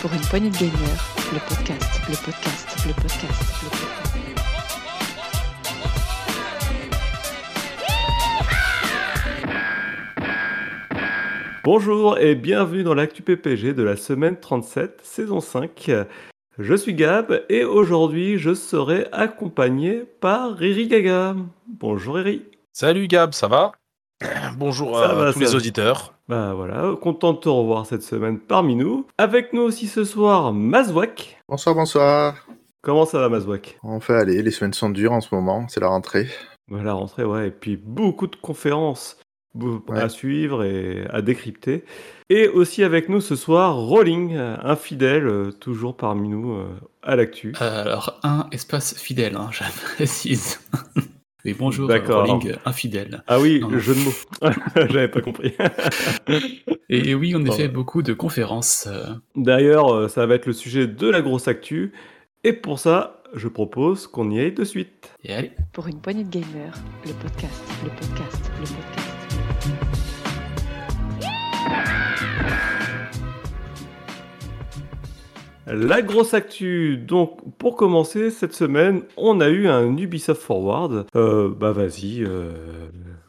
Pour une poignée de gagneurs, le podcast, le podcast, le podcast, le podcast. Bonjour et bienvenue dans l'actu PPG de la semaine 37, saison 5. Je suis Gab et aujourd'hui je serai accompagné par Riri Gaga. Bonjour Riri. Salut Gab, ça va? Bonjour Ça à va, tous les va. auditeurs. Bah voilà, content de te revoir cette semaine parmi nous. Avec nous aussi ce soir Mazouak. Bonsoir, bonsoir. Comment ça va Mazouak? On fait aller, les semaines sont dures en ce moment, c'est la rentrée. Bah, La rentrée, ouais, et puis beaucoup de conférences Ouais. à suivre et à décrypter. Et aussi avec nous ce soir Rolling, un fidèle, euh, toujours parmi nous euh, à l'actu. Euh, Alors, un espace fidèle, hein, je précise. Oui, bonjour, D'accord. Rolling, infidèle. Ah oui, Non, jeu de mots. J'avais pas compris. Et oui, en effet, Ouais. beaucoup de conférences. euh, D'ailleurs, euh, ça va être le sujet de la grosse actu. Et pour ça, je propose qu'on y aille de suite. Et allez, Pour une poignée de gamers, le podcast, le podcast, le podcast. La grosse actu, donc pour commencer, cette semaine, on a eu un Ubisoft Forward. Euh, bah vas-y, euh,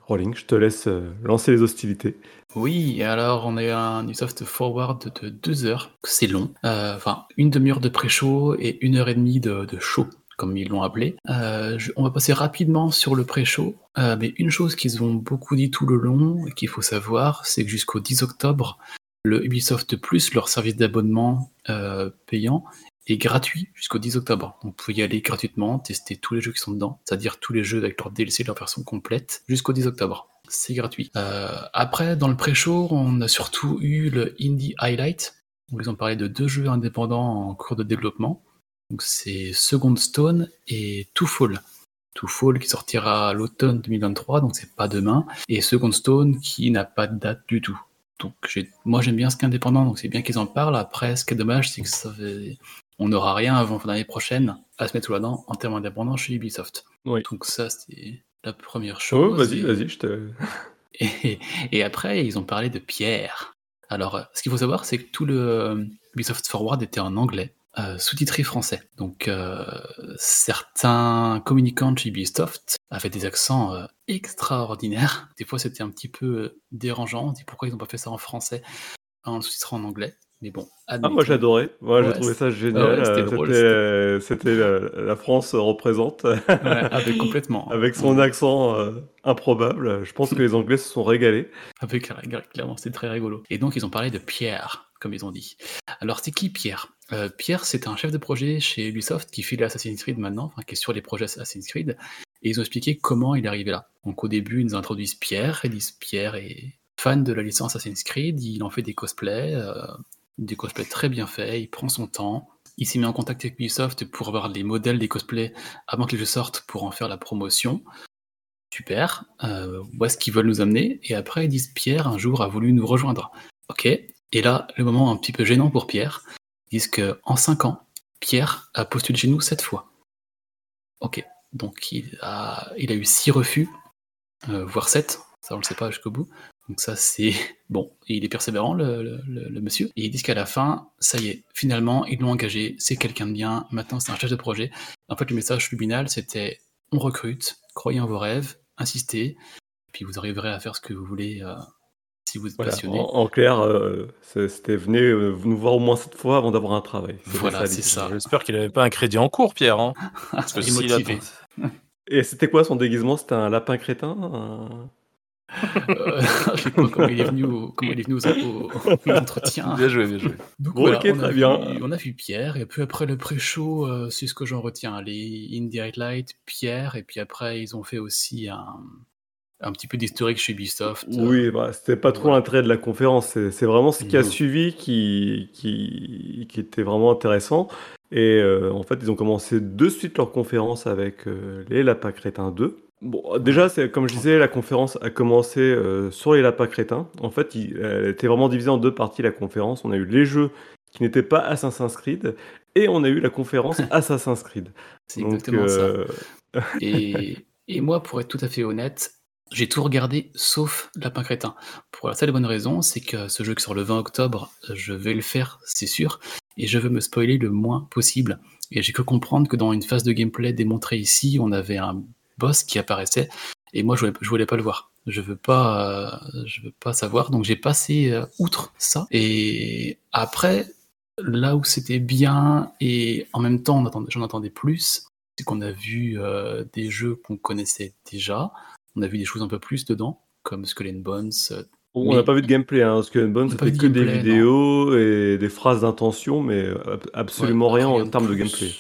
Rolling, je te laisse euh, lancer les hostilités. Oui, alors on a eu un Ubisoft Forward de deux heures. C'est long. Enfin, une demi-heure de pré-show et une heure et demie de, show, comme ils l'ont appelé. On va passer rapidement sur le pré-show. Mais une chose qu'ils ont beaucoup dit tout le long et qu'il faut savoir, c'est que jusqu'au 10 octobre, le Ubisoft Plus, leur service d'abonnement euh, payant, est gratuit jusqu'au 10 octobre. Donc, vous pouvez y aller gratuitement, tester tous les jeux qui sont dedans, c'est-à-dire tous les jeux avec leur DLC, leur version complète, jusqu'au 10 octobre. C'est gratuit. Euh, après, dans le pré-show, on a surtout eu le Indie Highlight, ils ont parlé de deux jeux indépendants en cours de développement. Donc, c'est Second Stone et Two Fall. Two Fall qui sortira l'automne 2023, donc c'est pas demain, et Second Stone qui n'a pas de date du tout. Donc moi j'aime bien ce qu'indépendant, donc c'est bien qu'ils en parlent. Après, ce qui est dommage, c'est que ça fait- on n'aura rien avant l'année prochaine à se mettre sous la dent en termes indépendants chez Ubisoft. Oui. Donc ça, c'est la première Oh, chose. vas-y, Et- vas-y, je te. et, et après, ils ont parlé de Pierre. Alors, euh, ce qu'il faut savoir, c'est que tout le euh, Ubisoft Forward était en anglais, euh, sous-titré français. Donc, euh, certains communicants de chez Ubisoft avaient des accents euh, extraordinaires. Des fois, c'était un petit peu dérangeant. On dit pourquoi ils n'ont pas fait ça en français en le sous-titrant en anglais? Mais bon, Ah, moi j'adorais. Moi j'ai trouvé ça génial. ouais, c'était C'était c'était la, la France représente Ouais, avec complètement. avec son accent improbable. Je pense que les Anglais se sont régalés. Avec clairement, c'est très rigolo. Et donc, ils ont parlé de Pierre, comme ils ont dit. Alors, c'est qui Pierre? Euh, Pierre, c'est un chef de projet chez Ubisoft qui fait Assassin's Creed maintenant, qui est sur les projets Assassin's Creed. Et ils ont expliqué comment il est arrivé là. Donc, au début, ils nous introduisent Pierre. Ils disent Pierre est fan de la licence Assassin's Creed. Il en fait des cosplays, euh, des cosplays très bien faits. Il prend son temps. Il s'est mis en contact avec Ubisoft pour avoir les modèles des cosplays avant que les jeux sortent pour en faire la promotion. Super. Euh, est-ce qu'ils veulent nous amener? Et après, ils disent Pierre, un jour, a voulu nous rejoindre. Ok. Et là, le moment un petit peu gênant pour Pierre. Ils disent qu'en 5 ans, Pierre a postulé chez nous 7 fois. Ok. Donc, il a, eu 6 refus, euh, voire 7. Ça, on le sait pas jusqu'au bout. Donc, ça, c'est. Bon, il est persévérant, le, monsieur. Et ils disent qu'à la fin, ça y est, finalement, ils l'ont engagé. C'est quelqu'un de bien. Maintenant, c'est un chef de projet. En fait, le message subliminal, c'était on recrute, croyez en vos rêves, insistez, puis vous arriverez à faire ce que vous voulez euh, si vous êtes Voilà. passionné. En, en clair, euh, c'était venez euh, nous voir au moins cette fois avant d'avoir un travail. Voilà, c'est ça. J'espère qu'il n'avait pas un crédit en cours, Pierre. Hein. Parce que a-. Et c'était quoi son déguisement? C'était un lapin crétin un- Euh, je sais pas comment il est venu au, comment il est venu aux, aux- aux entretiens. Bien joué, bien joué. Donc Bon, voilà, on, a très vu, bien. on a vu Pierre, et puis après le pré-show, euh, c'est ce que j'en retiens. Les Indie Highlight, Pierre, et puis après ils ont fait aussi un, un petit peu d'historique chez Ubisoft. euh, Oui, bah, c'était pas trop l'intérêt de la conférence. C'est vraiment ce qui a Non. suivi qui, qui, qui était vraiment intéressant. Et euh, en fait, ils ont commencé de suite leur conférence avec euh, les Lapins Crétins 2. Bon, déjà, comme je disais, la conférence a commencé euh, sur les Lapins Crétins. En fait, il, elle était vraiment divisée en deux parties, la conférence. On a eu les jeux qui n'étaient pas Assassin's Creed et on a eu la conférence Assassin's Creed. C'est exactement ça. Et, et moi, pour être tout à fait honnête, j'ai tout regardé sauf Lapin Crétin. Pour la seule bonne raison, c'est que ce jeu qui sort le 20 octobre, je vais le faire, c'est sûr. et je veux me spoiler le moins possible. Et j'ai que comprendre que dans une phase de gameplay démontrée ici, on avait un boss qui apparaissait, et moi je voulais, voulais pas le voir. Je veux pas, euh, je veux pas savoir. Donc j'ai passé euh, outre ça. Et après, là où c'était bien et en même temps j'en attendais plus, c'est qu'on a vu euh, des jeux qu'on connaissait déjà. On a vu des choses un peu plus dedans, comme Skull and Bones. euh, On Mais- n'a pas vu de gameplay, hein, parce que Bones, de que des vidéos et des phrases d'intention, mais euh, ab- absolument Ouais, rien en termes de gameplay.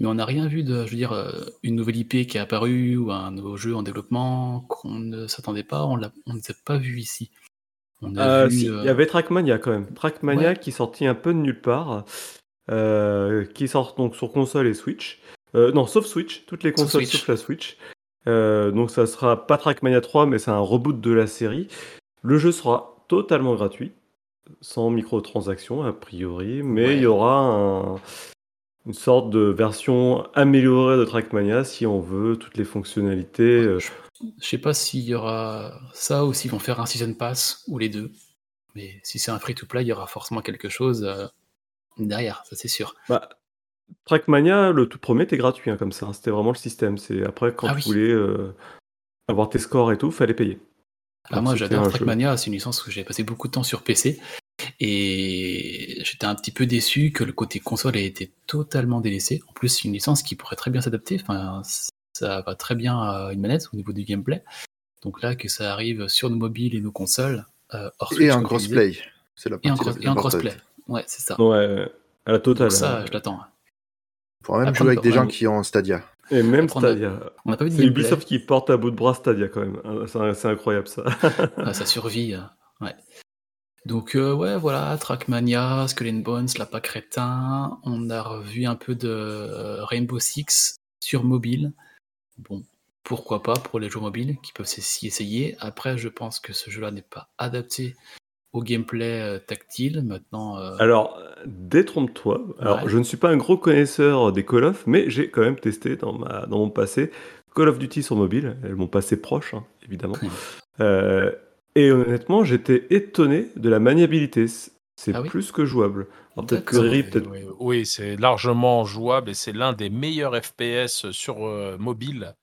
Mais on n'a rien vu de, je veux dire, euh, une nouvelle IP qui est apparue ou un nouveau jeu en développement qu'on ne s'attendait pas. On ne s'est pas vu ici. On a Euh, vu. si, euh, Il y avait Trackmania quand même. Trackmania Ouais. qui est sorti un peu de nulle part, euh, qui sort donc sur console et Switch. Non, sauf Switch, toutes les consoles sauf la Switch. Euh, donc ça sera pas Trackmania 3, mais c'est un reboot de la série. Le jeu sera totalement gratuit, sans microtransactions a priori, mais Ouais. il y aura un- une sorte de version améliorée de Trackmania si on veut toutes les fonctionnalités. euh, Je sais pas s'il y aura ça ou s'ils vont faire un season pass ou les deux. Mais si c'est un free-to-play, il y aura forcément quelque chose euh, derrière, ça c'est sûr. Bah, Trackmania, le tout premier, était gratuit hein, comme ça. hein. C'était vraiment le système. C'est après quand Ah tu oui. voulais euh, avoir tes scores et tout, fallait payer. Ah, Alors, moi j'adore un. Trackmania, c'est une licence où j'ai passé beaucoup de temps sur PC. Et j'étais un petit peu déçu que le côté console ait été totalement délaissé. En plus, c'est une licence qui pourrait très bien s'adapter. Enfin, ça va très bien à une manette au niveau du gameplay. Donc là, que ça arrive sur nos mobiles et nos consoles, euh, hors Et un crossplay. C'est la partie et en importante. crossplay. Ouais, c'est ça. Ouais, à la totale. Donc ça, hein. je l'attends. On pourra même jouer avec des gens qui ont Stadia. Et même Après, on a- Stadia. On n'a pas vu de C'est. Ubisoft qui porte à bout de bras Stadia quand même. hein. C'est incroyable ça. Ah, ça survit. Ouais. Donc euh, ouais, voilà, Trackmania, Skull and Bones, Lapin Crétin. On a revu un peu de euh, Rainbow Six sur mobile. Bon, pourquoi pas pour les joueurs mobiles qui peuvent s'y essayer. Après, je pense que ce jeu-là n'est pas adapté au gameplay euh, tactile. Maintenant, euh, Alors, détrompe-toi. Alors, Ouais. je ne suis pas un gros connaisseur des Call of, mais j'ai quand même testé dans, ma, dans mon passé Call of Duty sur mobile, mon passé proche, hein, évidemment. Euh, et honnêtement, j'étais étonné de la maniabilité. C'est Ah oui plus que jouable. Alors, peut-être que D'accord. Riri, Oui, peut-être. oui, oui, c'est largement jouable et c'est l'un des meilleurs FPS sur euh, mobile,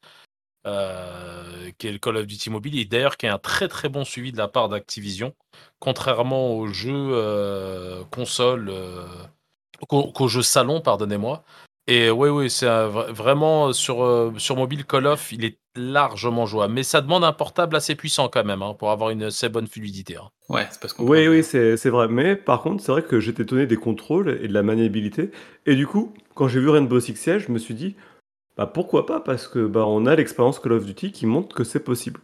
euh, qui est le Call of Duty Mobile, et d'ailleurs qui est un très très bon suivi de la part d'Activision, contrairement aux jeux euh, console, euh, qu'aux jeux salon, pardonnez-moi. Et oui, oui, c'est vraiment sur, euh, sur mobile Call of, il est largement jouable, mais ça demande un portable assez puissant quand même hein, pour avoir une assez bonne fluidité. hein. ouais, c'est parce qu'on. Oui, oui, c'est c'est vrai. Mais par contre, c'est vrai que j'étais étonné des contrôles et de la maniabilité. Et du coup, quand j'ai vu Rainbow Six Siege, je me suis dit, bah pourquoi pas Parce que bah on a l'expérience Call of Duty qui montre que c'est possible.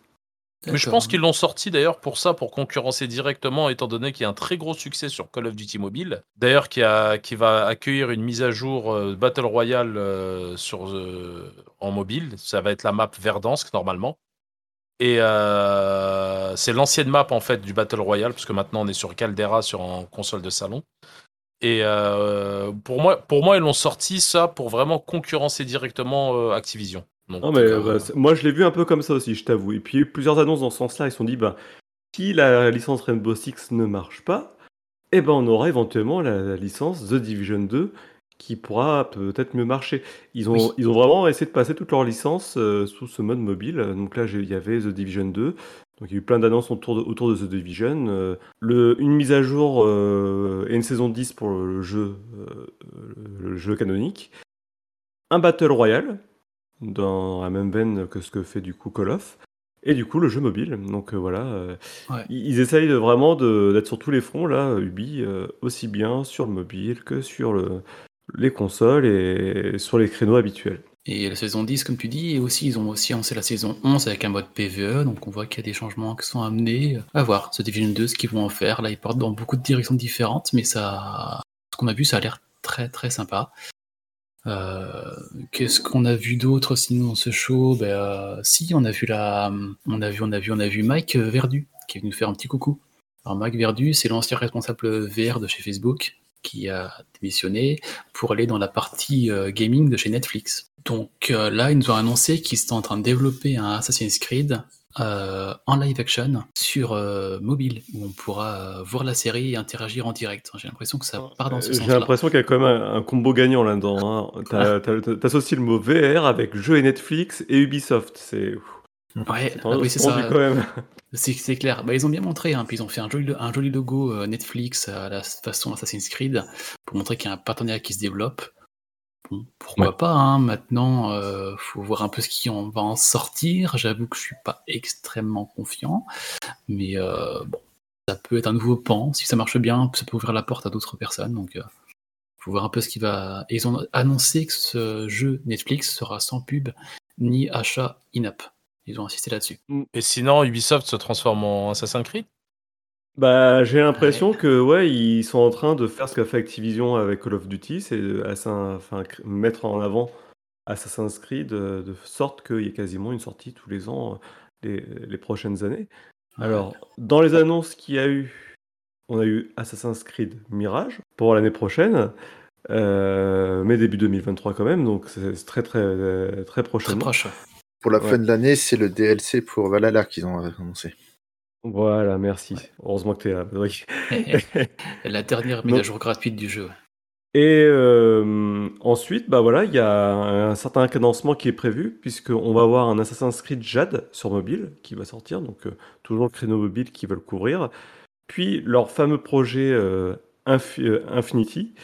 Mais je pense qu'ils l'ont sorti d'ailleurs pour ça, pour concurrencer directement, étant donné qu'il y a un très gros succès sur Call of Duty Mobile. D'ailleurs, qui, qui va accueillir une mise à jour euh, Battle Royale euh, sur, euh, en mobile. Ça va être la map Verdansk normalement. Et c'est l'ancienne map en fait du Battle Royale, parce que maintenant on est sur Caldera sur en console de salon. Et euh, pour, moi, pour moi, ils l'ont sorti ça pour vraiment concurrencer directement euh, Activision. Donc, Non, mais euh, bah, moi je l'ai vu un peu comme ça aussi, je t'avoue. Et puis il y a eu plusieurs annonces dans ce sens-là. Ils se sont dit, bah, si la licence Rainbow Six ne marche pas, eh ben on aura éventuellement la, la licence The Division 2 qui pourra peut-être mieux marcher. Ils ont, Oui. ils ont vraiment essayé de passer toutes leurs licences euh, sous ce mode mobile. Donc là, il y avait The Division 2. Donc il y a eu plein d'annonces autour de, autour de The Division. Euh, le, une mise à jour euh, et une saison 10 pour le jeu, le jeu canonique. Un Battle Royale dans la même veine que ce que fait du coup Call of. Et du coup, le jeu mobile. Donc euh, voilà, euh, Ouais. ils, essayent de, vraiment d'être sur tous les fronts, là, Ubi, euh, aussi bien sur le mobile que sur le, les consoles et sur les créneaux habituels. Et la saison 10, comme tu dis, et aussi, ils ont aussi lancé la saison 11 avec un mode PVE, donc on voit qu'il y a des changements qui sont amenés. À voir, ce Division 2, ce qu'ils vont en faire. Là, ils partent dans beaucoup de directions différentes, mais ça, ce qu'on a vu, ça a l'air très très sympa. Euh, Qu'est-ce qu'on a vu d'autre sinon dans ce show? Ben, euh, Si, on a vu la, on a vu, on a vu, on a vu Mike Verdu qui est venu faire un petit coucou. Alors Mike Verdu, c'est l'ancien responsable VR de chez Facebook qui a démissionné pour aller dans la partie euh, gaming de chez Netflix. Donc euh, là, ils nous ont annoncé qu'ils étaient en train de développer un Assassin's Creed euh, en live action sur euh, mobile, où on pourra euh, voir la série et interagir en direct. J'ai l'impression que ça part dans ce Euh, J'ai sens-là. l'impression qu'il y a quand même un, un combo gagnant là-dedans. Hein. T'as- t'as- t'as- T'associes le mot VR avec jeux et Netflix et Ubisoft. C'est Ouais, c'est ah oui, c'est ça. C'est clair. Bah, ils ont bien montré, hein, puis ils ont fait un joli, un joli logo euh, Netflix à la façon Assassin's Creed pour montrer qu'il y a un partenariat qui se développe. Bon, pourquoi Ouais. pas, hein, maintenant, euh, faut voir un peu ce qui en va en sortir. J'avoue que je suis pas extrêmement confiant, mais euh, bon, ça peut être un nouveau pan. Si ça marche bien, ça peut ouvrir la porte à d'autres personnes. Donc, euh, faut voir un peu ce qui va. Et ils ont annoncé que ce jeu Netflix sera sans pub ni achat in-app. Ils ont insisté là-dessus. Et sinon, Ubisoft se transforme en Assassin's Creed? Bah, j'ai l'impression que ouais, ils sont en train de faire ce qu'a fait Activision avec Call of Duty, c'est enfin, mettre en avant Assassin's Creed euh, de sorte qu'il y ait quasiment une sortie tous les ans euh, les, les prochaines années. Alors, dans les annonces qu'il y a eu, on a eu Assassin's Creed Mirage pour l'année prochaine, euh, mais début 2023 quand même, donc c'est très très euh, très Très prochainement. proche. Pour la Ouais. fin de l'année, c'est le DLC pour Valhalla qu'ils ont euh, annoncé. Voilà, merci. Heureusement que tu es là, Patrick. La dernière mise à jour gratuite du jeu. Et euh, ensuite, bah voilà, il y a un certain cadencement qui est prévu, puisqu'on va avoir un Assassin's Creed Jade sur mobile qui va sortir, donc euh, toujours le créneau mobile qui va le couvrir. Puis leur fameux projet euh, Infi- euh, Infinity,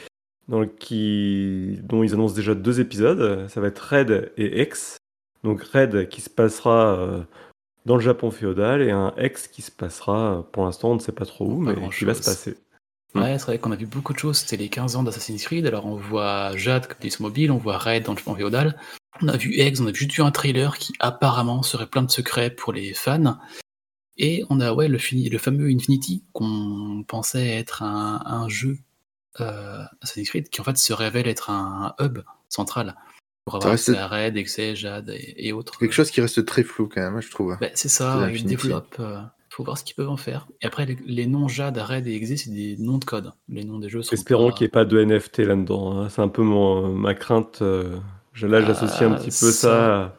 dans le- qui, dont ils annoncent déjà deux épisodes, ça va être Red et X. Donc Red qui se passera euh, dans le Japon féodal et un X qui se passera, euh, pour l'instant on ne sait pas trop où, Pas mais qui va se passer. Ouais, c'est vrai qu'on a vu beaucoup de choses. C'était les 15 ans d'Assassin's Creed. Alors, on voit Jade comme des mobile, on voit Red dans le Japon féodal. On a vu Eggs, on a juste vu un trailer qui apparemment serait plein de secrets pour les fans. Et on a ouais, le, fini- le fameux Infinity qu'on pensait être un, un jeu euh, Assassin's Creed qui en fait se révèle être un, hub central pour avoir reste- accès à Red, Excès, Jade et, et autres. Quelque chose qui reste très flou quand même, je trouve. Bah, c'est ça, ils développent. euh, faut voir ce qu'ils peuvent en faire. Et après, les, les noms Jade, Red et Exe, c'est des noms de code. Les noms des jeux sont Espérons pas- qu'il n'y ait pas de NFT là-dedans. hein. C'est un peu mon, ma crainte. euh, je- Là, j'associe un Ah, petit peu ça. à-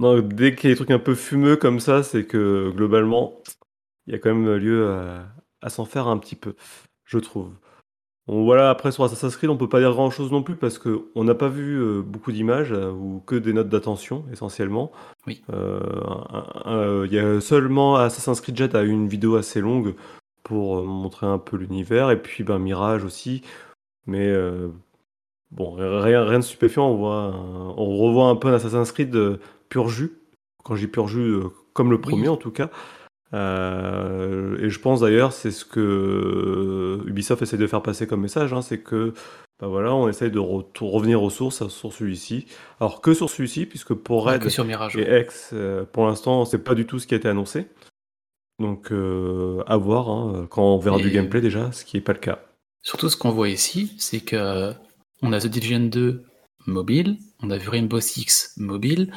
Non, dès qu'il y a des trucs un peu fumeux comme ça, c'est que globalement, il y a quand même lieu à, à s'en faire un petit peu, je trouve. Voilà, après sur Assassin's Creed, on peut pas dire grand-chose non plus parce qu'on n'a pas vu euh, beaucoup d'images euh, ou que des notes d'attention essentiellement. Oui. Euh, Il y a seulement Assassin's Creed Jet a eu une vidéo assez longue pour montrer un peu l'univers et puis ben, Mirage aussi. Mais bon, rien, rien de stupéfiant. On, voit un- on revoit un peu un Assassin's Creed pur jus. Quand je dis pur jus, comme le premier en tout cas. Euh, et je pense d'ailleurs, c'est ce que Ubisoft essaie de faire passer comme message, hein, c'est que bah voilà, on essaye de re- revenir aux sources sur celui-ci. Alors que sur celui-ci, puisque pour Red que sur Mirage. et X, euh, pour l'instant, c'est pas du tout ce qui a été annoncé. Donc euh, à voir hein, quand on verra Et- du gameplay déjà, ce qui n'est pas le cas. Surtout, ce qu'on voit ici, c'est que on a The Division 2 mobile, on a vu Rainbow Six mobile,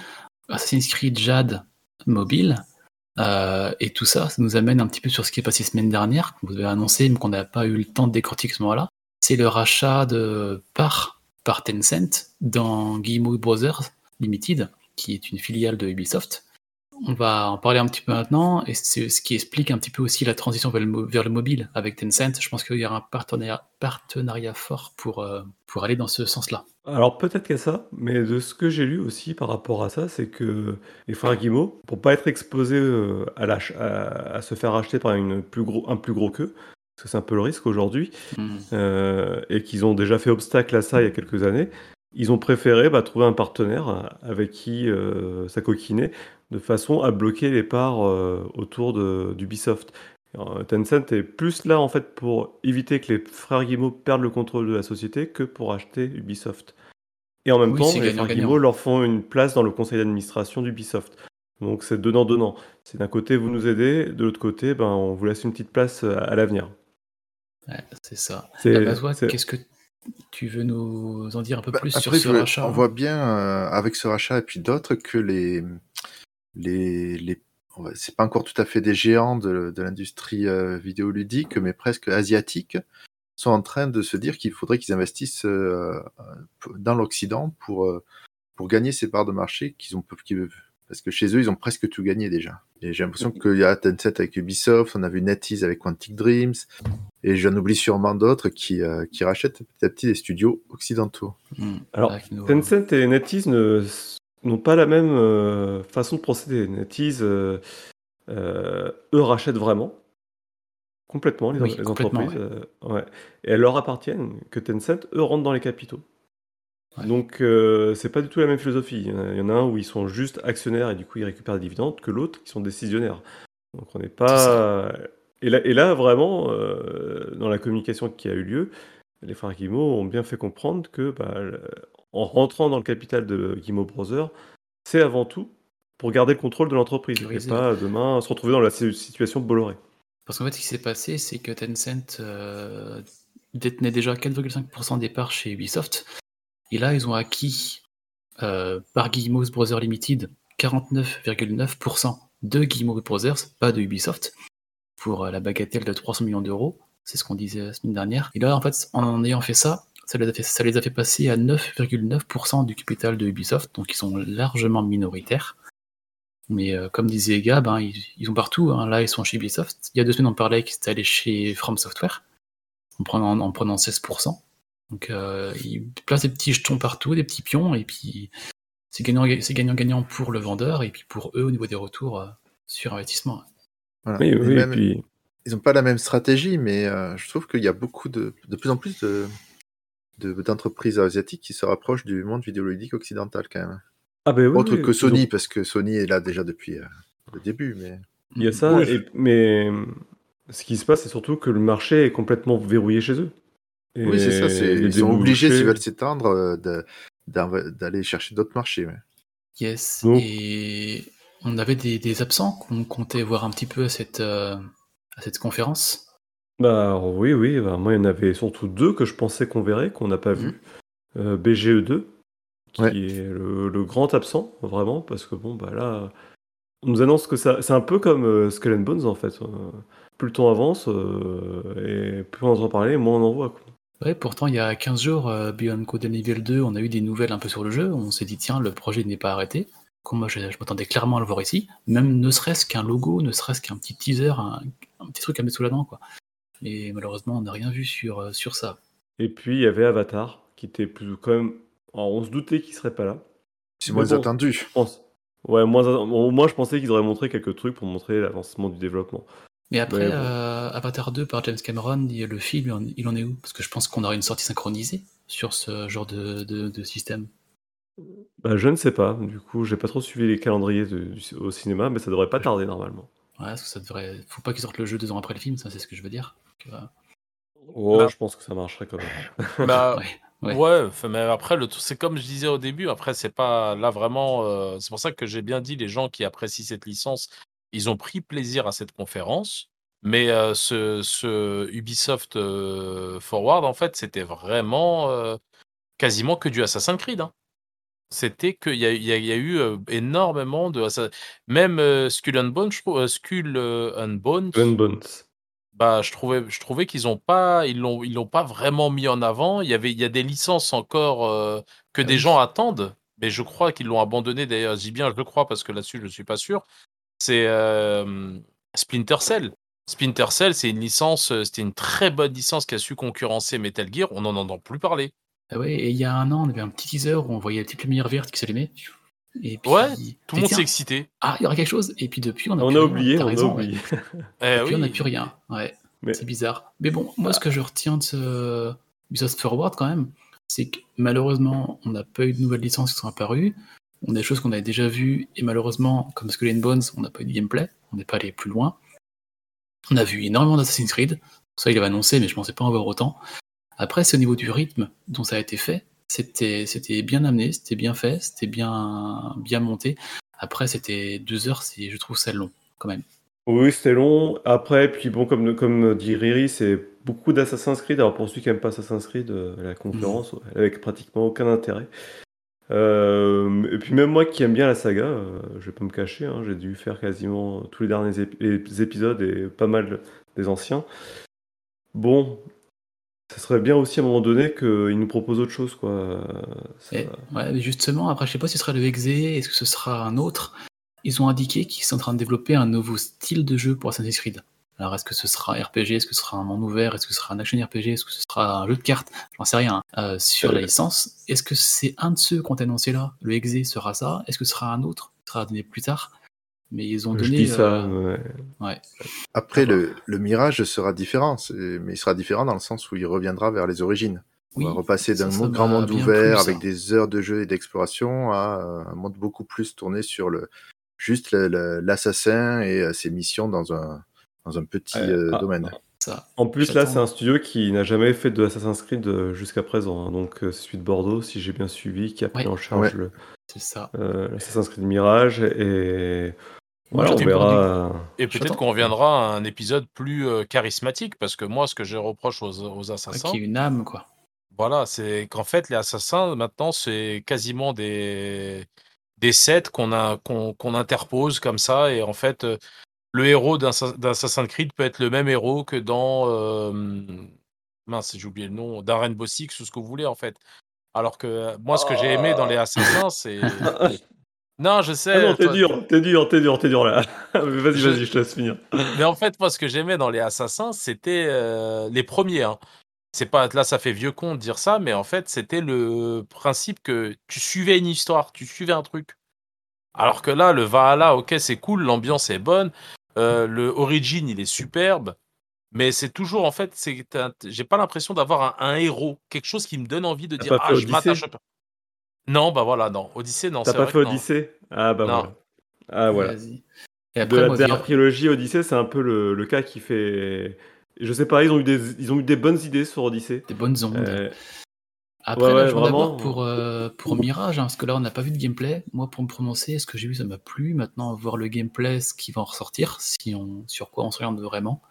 Assassin's Creed Jade mobile, euh, et tout ça, ça nous amène un petit peu sur ce qui est passé semaine dernière, que vous avez annoncé, mais qu'on n'a pas eu le temps de décortiquer ce moment-là. C'est le rachat de par, par Tencent dans Guillemot Brothers Limited, qui est une filiale de Ubisoft. On va en parler un petit peu maintenant, et c'est ce qui explique un petit peu aussi la transition vers le, mo- vers le mobile avec Tencent. Je pense qu'il y aura un partenariat, partenariat fort pour, euh, pour aller dans ce sens-là. Alors peut-être qu'il y a ça, mais de ce que j'ai lu aussi par rapport à ça, c'est que les frères Guimau, pour pas être exposés euh, à, l'ach- à, à se faire acheter par une plus gros, un plus gros qu'eux, parce que c'est un peu le risque aujourd'hui, Hmm. euh, et qu'ils ont déjà fait obstacle à ça il y a quelques années, ils ont préféré bah, trouver un partenaire avec qui euh, s'acoquiner de façon à bloquer les parts euh, autour d'Ubisoft. Alors, Tencent est plus là en fait pour éviter que les frères Guimau perdent le contrôle de la société que pour acheter Ubisoft. Et en même Oui, temps, les frères. Guimau leur font une place dans le conseil d'administration d'Ubisoft. Donc c'est donnant-donnant. C'est d'un côté vous nous aidez, de l'autre côté ben, on vous laisse une petite place à, à l'avenir. Ouais, c'est ça. Qu'est-ce que tu veux nous en dire un peu Bah, plus sur ce rachat on voit bien euh, avec ce rachat et puis d'autres que les, les, les c'est pas encore tout à fait des géants de, de l'industrie euh, vidéoludique, mais presque asiatiques, sont en train de se dire qu'il faudrait qu'ils investissent euh, dans l'Occident pour, pour gagner ces parts de marché qu'ils ont Parce que chez eux, ils ont presque tout gagné déjà. Et j'ai l'impression qu'il y a Tencent avec Ubisoft, on a vu NetEase avec Quantic Dreams, et j'en oublie sûrement d'autres qui, euh, qui rachètent petit à petit des studios occidentaux. Hmm. Alors, Tencent et NetEase ne- n'ont pas la même euh, façon de procéder. NetEase, euh, euh, eux rachètent vraiment, complètement les, Oui, les complètement, entreprises. euh, ouais. Et elles leur appartiennent, que Tencent, eux, rentrent dans les capitaux. Ouais. Donc, euh, c'est pas du tout la même philosophie. Il y en a- il y en a un où ils sont juste actionnaires et du coup ils récupèrent des dividendes, que l'autre qui sont décisionnaires. Donc, on n'est pas. Et là, et là, vraiment, euh, dans la communication qui a eu lieu, les frères Guimau ont bien fait comprendre que, bah, en rentrant dans le capital de Guimau Brothers, c'est avant tout pour garder le contrôle de l'entreprise et pas demain se retrouver dans la si- situation Bolloré. Parce qu'en fait, ce qui s'est passé, c'est que Tencent euh, détenait déjà 4,5% des parts chez Ubisoft. Et là, ils ont acquis euh, par Guillemot Brothers Limited 49,9% de Guillemot Brothers, pas de Ubisoft, pour euh, la bagatelle de 300 millions d'euros. C'est ce qu'on disait la semaine dernière. Et là, en fait, en ayant fait ça, ça les a fait, passer à 9,9% du capital de Ubisoft, donc ils sont largement minoritaires. Mais euh, comme disait Gab, hein, ils, sont partout. hein. Là, ils sont chez Ubisoft. Il y a deux semaines, on parlait qu'ils étaient allés chez From Software en prenant 16%. Donc, euh, ils placent des petits jetons partout, des petits pions, et puis c'est gagnant- c'est gagnant-gagnant pour le vendeur et puis pour eux au niveau des retours euh, sur investissement. Voilà. Oui, Et oui, et même- puis. Ils n'ont pas la même stratégie, mais euh, je trouve qu'il y a beaucoup de, de plus en plus de, de- d'entreprises asiatiques qui se rapprochent du monde vidéoludique occidental quand même. Ah, ben oui, Autre oui, que Sony, parce que Sony est là déjà depuis euh, le début, mais Il y a ça, Oui. et- mais ce qui se passe, c'est surtout que le marché est complètement verrouillé chez eux. Et oui, c'est ça. Ils sont obligés, s'ils veulent s'étendre, euh, d'aller chercher d'autres marchés. ouais. Yes. Donc- Et on avait des, des absents qu'on comptait voir un petit peu à cette, euh, à cette conférence. Bah oui, oui, bah, moi il y en avait surtout deux que je pensais qu'on verrait, qu'on n'a pas vu. Euh, BGE2, qui Ouais. est le, le grand absent, vraiment, parce que bon, bah là, on nous annonce que ça. C'est un peu comme euh, Skull and Bones en fait. Euh, plus le temps avance, euh, et plus on entend parler, moins on en voit. quoi. Ouais, pourtant, il y a 15 jours, euh, Beyond Code Evil 2, on a eu des nouvelles un peu sur le jeu. On s'est dit, tiens, le projet n'est pas arrêté. Comme moi, je, je m'attendais clairement à le voir ici. Même ne serait-ce qu'un logo, ne serait-ce qu'un petit teaser, un, un petit truc à mettre sous la dent, quoi. Et malheureusement, on n'a rien vu sur, euh, sur ça. Et puis il y avait Avatar, qui était plus quand même. alors, on se doutait qu'il serait pas là. C'est moins bon. attendu. Je pense. Ouais, moins, au moins je pensais qu'ils auraient montré quelques trucs pour montrer l'avancement du développement. Mais après, Ouais, euh, Avatar 2 par James Cameron, le film, il en, est où? Parce que je pense qu'on aura une sortie synchronisée sur ce genre de, de- de système. Bah, je ne sais pas. Du coup, j'ai pas trop suivi les calendriers de- du- au cinéma, mais ça devrait pas tarder normalement. Ouais, parce que ça devrait. Faut pas qu'ils sortent le jeu deux ans après le film, ça c'est ce que je veux dire. Donc, euh, Oh, Bah. je pense que ça marcherait quand même. Bah, Ouais. mais après, le tout- c'est comme je disais au début, après, c'est pas là vraiment. euh, c'est pour ça que j'ai bien dit, les gens qui apprécient cette licence, ils ont pris plaisir à cette conférence. Mais euh, ce, ce Ubisoft euh, Forward, en fait, c'était vraiment euh, quasiment que du Assassin's Creed. hein. C'était qu'il y y a- il y a eu énormément de. Même Skull and Bones, je trouve. Skull and Bones. And Bones. Bah, je trouvais, je trouvais qu'ils ont pas, ils l'ont, ils l'ont pas vraiment mis en avant. Il y avait, il y a des licences encore que Ah des gens attendent, mais je crois qu'ils l'ont abandonné. D'ailleurs, je dis bien, je le crois parce que là-dessus, je suis pas sûr. C'est euh, Splinter Cell. Splinter Cell, c'est une licence, euh, c'était une très bonne licence qui a su concurrencer Metal Gear. On n'en entend plus parler. Ah ouais, et il y a un an, on avait un petit teaser où on voyait la petite lumière verte qui s'allumait. Et puis, Ouais, Tout le monde s'est excité. Ah, il y aura quelque chose. Et puis depuis, on a, On plus a oublié, on a raison, ouais. oublié. Eh Et puis on n'a oui. plus rien. Ouais, Mais- c'est bizarre. Mais bon, moi, ce que je retiens de ce Ubisoft Forward quand même, c'est que malheureusement, on n'a pas eu de nouvelles licences qui sont apparues. On a des choses qu'on avait déjà vues, et malheureusement, comme Skull and Bones, on n'a pas eu de gameplay, on n'est pas allé plus loin. On a vu énormément d'Assassin's Creed, ça il avait annoncé, mais je pensais pas en voir autant. Après, c'est au niveau du rythme dont ça a été fait, c'était c'était bien amené, c'était bien fait, c'était bien, bien monté. Après, c'était deux heures, c'est- je trouve ça long, quand même. Oui, c'était long. Après, puis bon, comme, comme dit Riri, c'est beaucoup d'Assassin's Creed. Alors pour ceux qui n'aiment pas Assassin's Creed, euh, la conférence, avec pratiquement aucun intérêt. Euh, et puis même moi qui aime bien la saga, euh, je vais pas me cacher, hein, j'ai dû faire quasiment tous les derniers épisodes et pas mal des anciens. Bon, ça serait bien aussi à un moment donné qu'ils nous proposent autre chose, quoi. Ouais, justement, après, je sais pas si ce sera le Exé, est-ce que ce sera un autre? Ils ont indiqué qu'ils sont en train de développer un nouveau style de jeu pour Assassin's Creed. Alors, est-ce que ce sera un RPG Est-ce que ce sera un monde ouvert? Est-ce que ce sera un action RPG Est-ce que ce sera un jeu de cartes? J'en sais rien. Euh, sur la licence, est-ce que c'est un de ceux qu'on a annoncé là Le Exe sera ça? Est-ce que ce sera un autre? Ce sera donné plus tard Mais ils ont Je donné. dis ça. euh, ouais. Après, le, le Mirage sera différent, mais il sera différent dans le sens où il reviendra vers les origines. On oui, va repasser d'un grand monde ouvert avec des heures de jeu et d'exploration à euh, un monde beaucoup plus tourné sur le juste l'assassin et ses missions dans un dans un petit Ouais. euh, Ah, domaine. Ça. En plus, là, c'est un studio qui n'a jamais fait de Assassin's Creed euh, jusqu'à présent. hein. Donc, euh, c'est celui de Bordeaux, si j'ai bien suivi, qui a pris Ouais. en charge Ouais. le ça. euh, l'Assassin's Creed Mirage. Et voilà, on verra. Et peut-être qu'on reviendra à un épisode plus euh, charismatique, parce que moi, ce que je reproche aux, aux Ouais, assassins, qui est une âme, quoi. voilà, c'est qu'en fait, les assassins, maintenant, c'est quasiment des, des sets qu'on a, qu'on, qu'on interpose comme ça, et en fait, euh, le héros d'Assassin's Creed peut être le même héros que dans. euh, mince, j'ai oublié le nom, d'un Rainbow Six ou ce que vous voulez, en fait. Alors que euh, moi, ce que j'ai aimé dans les assassins, c'est. Non, je sais. Ah non, t'es toi- dur, t'es dur, t'es dur, t'es dur là. Vas-y, Je- vas-y, je te laisse finir. Mais en fait, moi, ce que j'aimais dans les assassins, c'était euh, les premiers. hein. C'est pas là, ça fait vieux con de dire ça, mais en fait, c'était le principe que tu suivais une histoire, tu suivais un truc. Alors que là, le Valhalla, ok, c'est cool, l'ambiance est bonne, euh, le Origin, il est superbe, mais c'est toujours en fait, c'est, t'as- j'ai pas l'impression d'avoir un, un héros, quelque chose qui me donne envie de dire ah, je Odyssey m'attache. pas. Non, bah voilà, non, Odyssée, non. T'as pas vrai fait. Odyssée? Ah bah Non. voilà. Ah voilà. De la moi, dernière trilogie Odyssée, c'est un peu le, le cas qui fait. Je sais pas, ils ont eu des, ils ont eu des bonnes idées sur Odyssée. des bonnes ondes. Euh, Après, Ouais, là, ouais, vraiment. pour, euh, pour Mirage, hein, parce que là, on n'a pas vu de gameplay. Moi, pour me prononcer, ce que j'ai vu, ça m'a plu. Maintenant, voir le gameplay, ce qui va en ressortir, si on, sur quoi on s'oriente vraiment.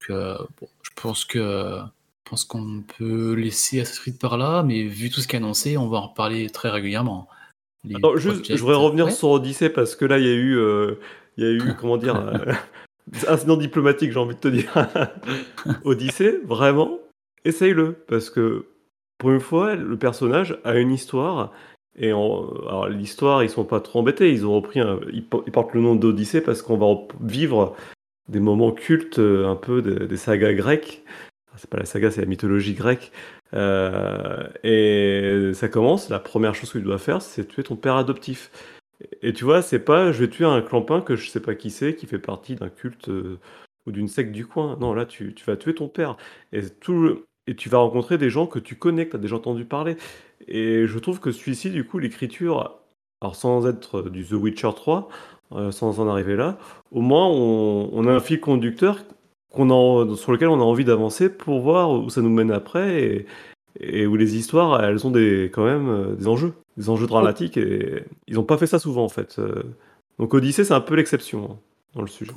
Donc, euh, bon, je pense que je pense qu'on peut laisser Assassin's Creed par là, mais vu tout ce qui est annoncé, on va en reparler très régulièrement. Les Attends, juste, je voudrais revenir Ouais. sur Odyssée parce que là, il y a eu, euh, il y a eu, comment dire, incident diplomatique, j'ai envie de te dire. Odyssée, vraiment, essaye-le parce que pour une fois, le personnage a une histoire. Et en- alors l'histoire, ils sont pas trop embêtés. Ils ont repris, un- ils, po- ils portent le nom d'Odyssée parce qu'on va vivre des moments cultes, euh, un peu des, sagas grecques. Enfin, C'est pas la saga, c'est la mythologie grecque. Euh, et ça commence. La première chose que tu dois faire, c'est tuer ton père adoptif. Et tu vois, c'est pas je vais tuer un clampin que je sais pas qui c'est, qui fait partie d'un culte euh, ou d'une secte du coin. Non, là, tu, tu vas tuer ton père. Et, tout, et tu vas rencontrer des gens que tu connais, que tu as déjà entendu parler. Et je trouve que celui-ci, du coup, l'écriture, alors sans être du The Witcher 3, euh, sans en arriver là, au moins on, a un fil conducteur qu'on a, sur lequel on a envie d'avancer pour voir où ça nous mène après et, et où les histoires, elles ont des, quand même euh, des enjeux, des enjeux dramatiques et ils n'ont pas fait ça souvent en fait. Euh, Donc Odyssée, c'est un peu l'exception hein, dans le sujet.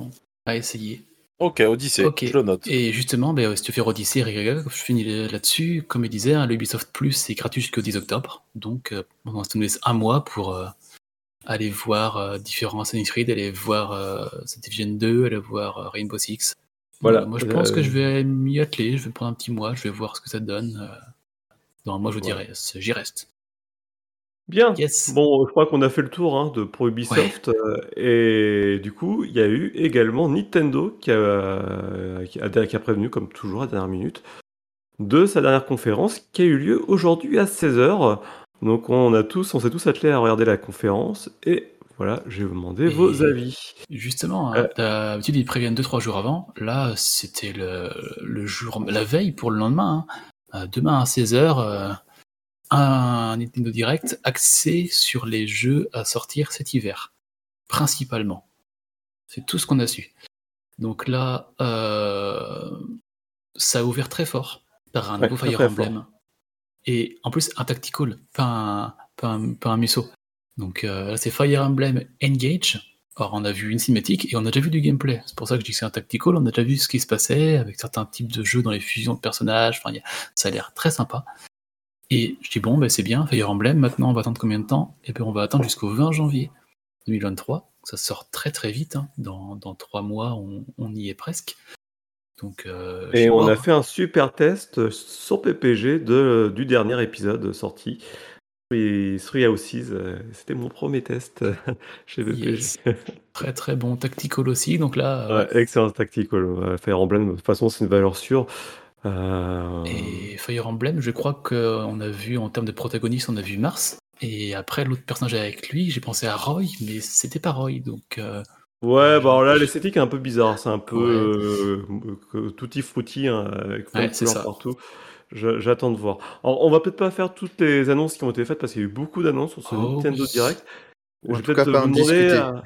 à essayer. Ok, Odyssey, Ok. je le note. Et justement, ben, si tu fais Odyssey, je finis là-dessus. Comme il disait, hein, le Ubisoft Plus, c'est gratuit jusqu'au 10 octobre. Donc, euh, on se laisse un mois pour euh, aller voir euh, différents Assassin's Creed, aller voir The Division 2, aller voir euh, Rainbow Six. Voilà. Moi, je pense que je vais m'y atteler. Je vais prendre un petit mois, je vais voir ce que ça donne. Dans un mois, je vous dirai, j'y reste. Bien. Yes. Bon, je crois qu'on a fait le tour hein, de, pour Ubisoft. euh, et du coup, il y a eu également Nintendo qui a, qui, a, qui a prévenu, comme toujours à la dernière minute, de sa dernière conférence qui a eu lieu aujourd'hui à 16h. Donc on a tous, on s'est tous attelés à regarder la conférence. Et voilà, je vais vous demander Et- vos avis. Justement, hein, Euh. d'habitude ils préviennent 2-3 jours avant. Là, c'était le, le jour, la veille pour le lendemain. hein. Euh, demain à 16h, un Nintendo Direct axé sur les jeux à sortir cet hiver, principalement. C'est tout ce qu'on a su. Donc là, euh, ça a ouvert très fort par un Ouais, nouveau Fire Emblem. Et en plus, un tactical, pas un, pas un, pas un musso. Donc euh, là, c'est Fire Emblem Engage. Or, on a vu une cinématique et on a déjà vu du gameplay. C'est pour ça que je dis que c'est un tactical. On a déjà vu ce qui se passait avec certains types de jeux dans les fusions de personnages. Enfin, a- ça a l'air très sympa. Et je dis, bon, ben, c'est bien, Fire Emblem. Maintenant, on va attendre combien de temps? Et bien, on va attendre jusqu'au 20 janvier 2023. Ça sort très très vite. hein. Dans, dans trois mois, on, on y est presque. Donc, euh, Et on a fait un super test sur PPG de, du dernier épisode sorti. Three, Three Houses, euh, c'était mon premier test chez. Yes. Très très bon tactical aussi. Donc là, euh, Ouais, excellent tactical. Fire Emblem, de toute façon, c'est une valeur sûre. Euh, Et Fire Emblem, je crois qu'on a vu en termes de protagoniste, on a vu Mars. Et après, l'autre personnage avec lui, j'ai pensé à Roy, mais c'était pas Roy. Donc, euh, Ouais, bah alors là, l'esthétique est un peu bizarre. C'est un peu Ouais. euh, tutti frutti, hein, avec plein Ouais, de c'est couleurs partout. J'attends de voir. Alors, on va peut-être pas faire toutes les annonces qui ont été faites parce qu'il y a eu beaucoup d'annonces sur ce Oh, Nintendo oui. Direct. Ou Je vais peut-être demander à-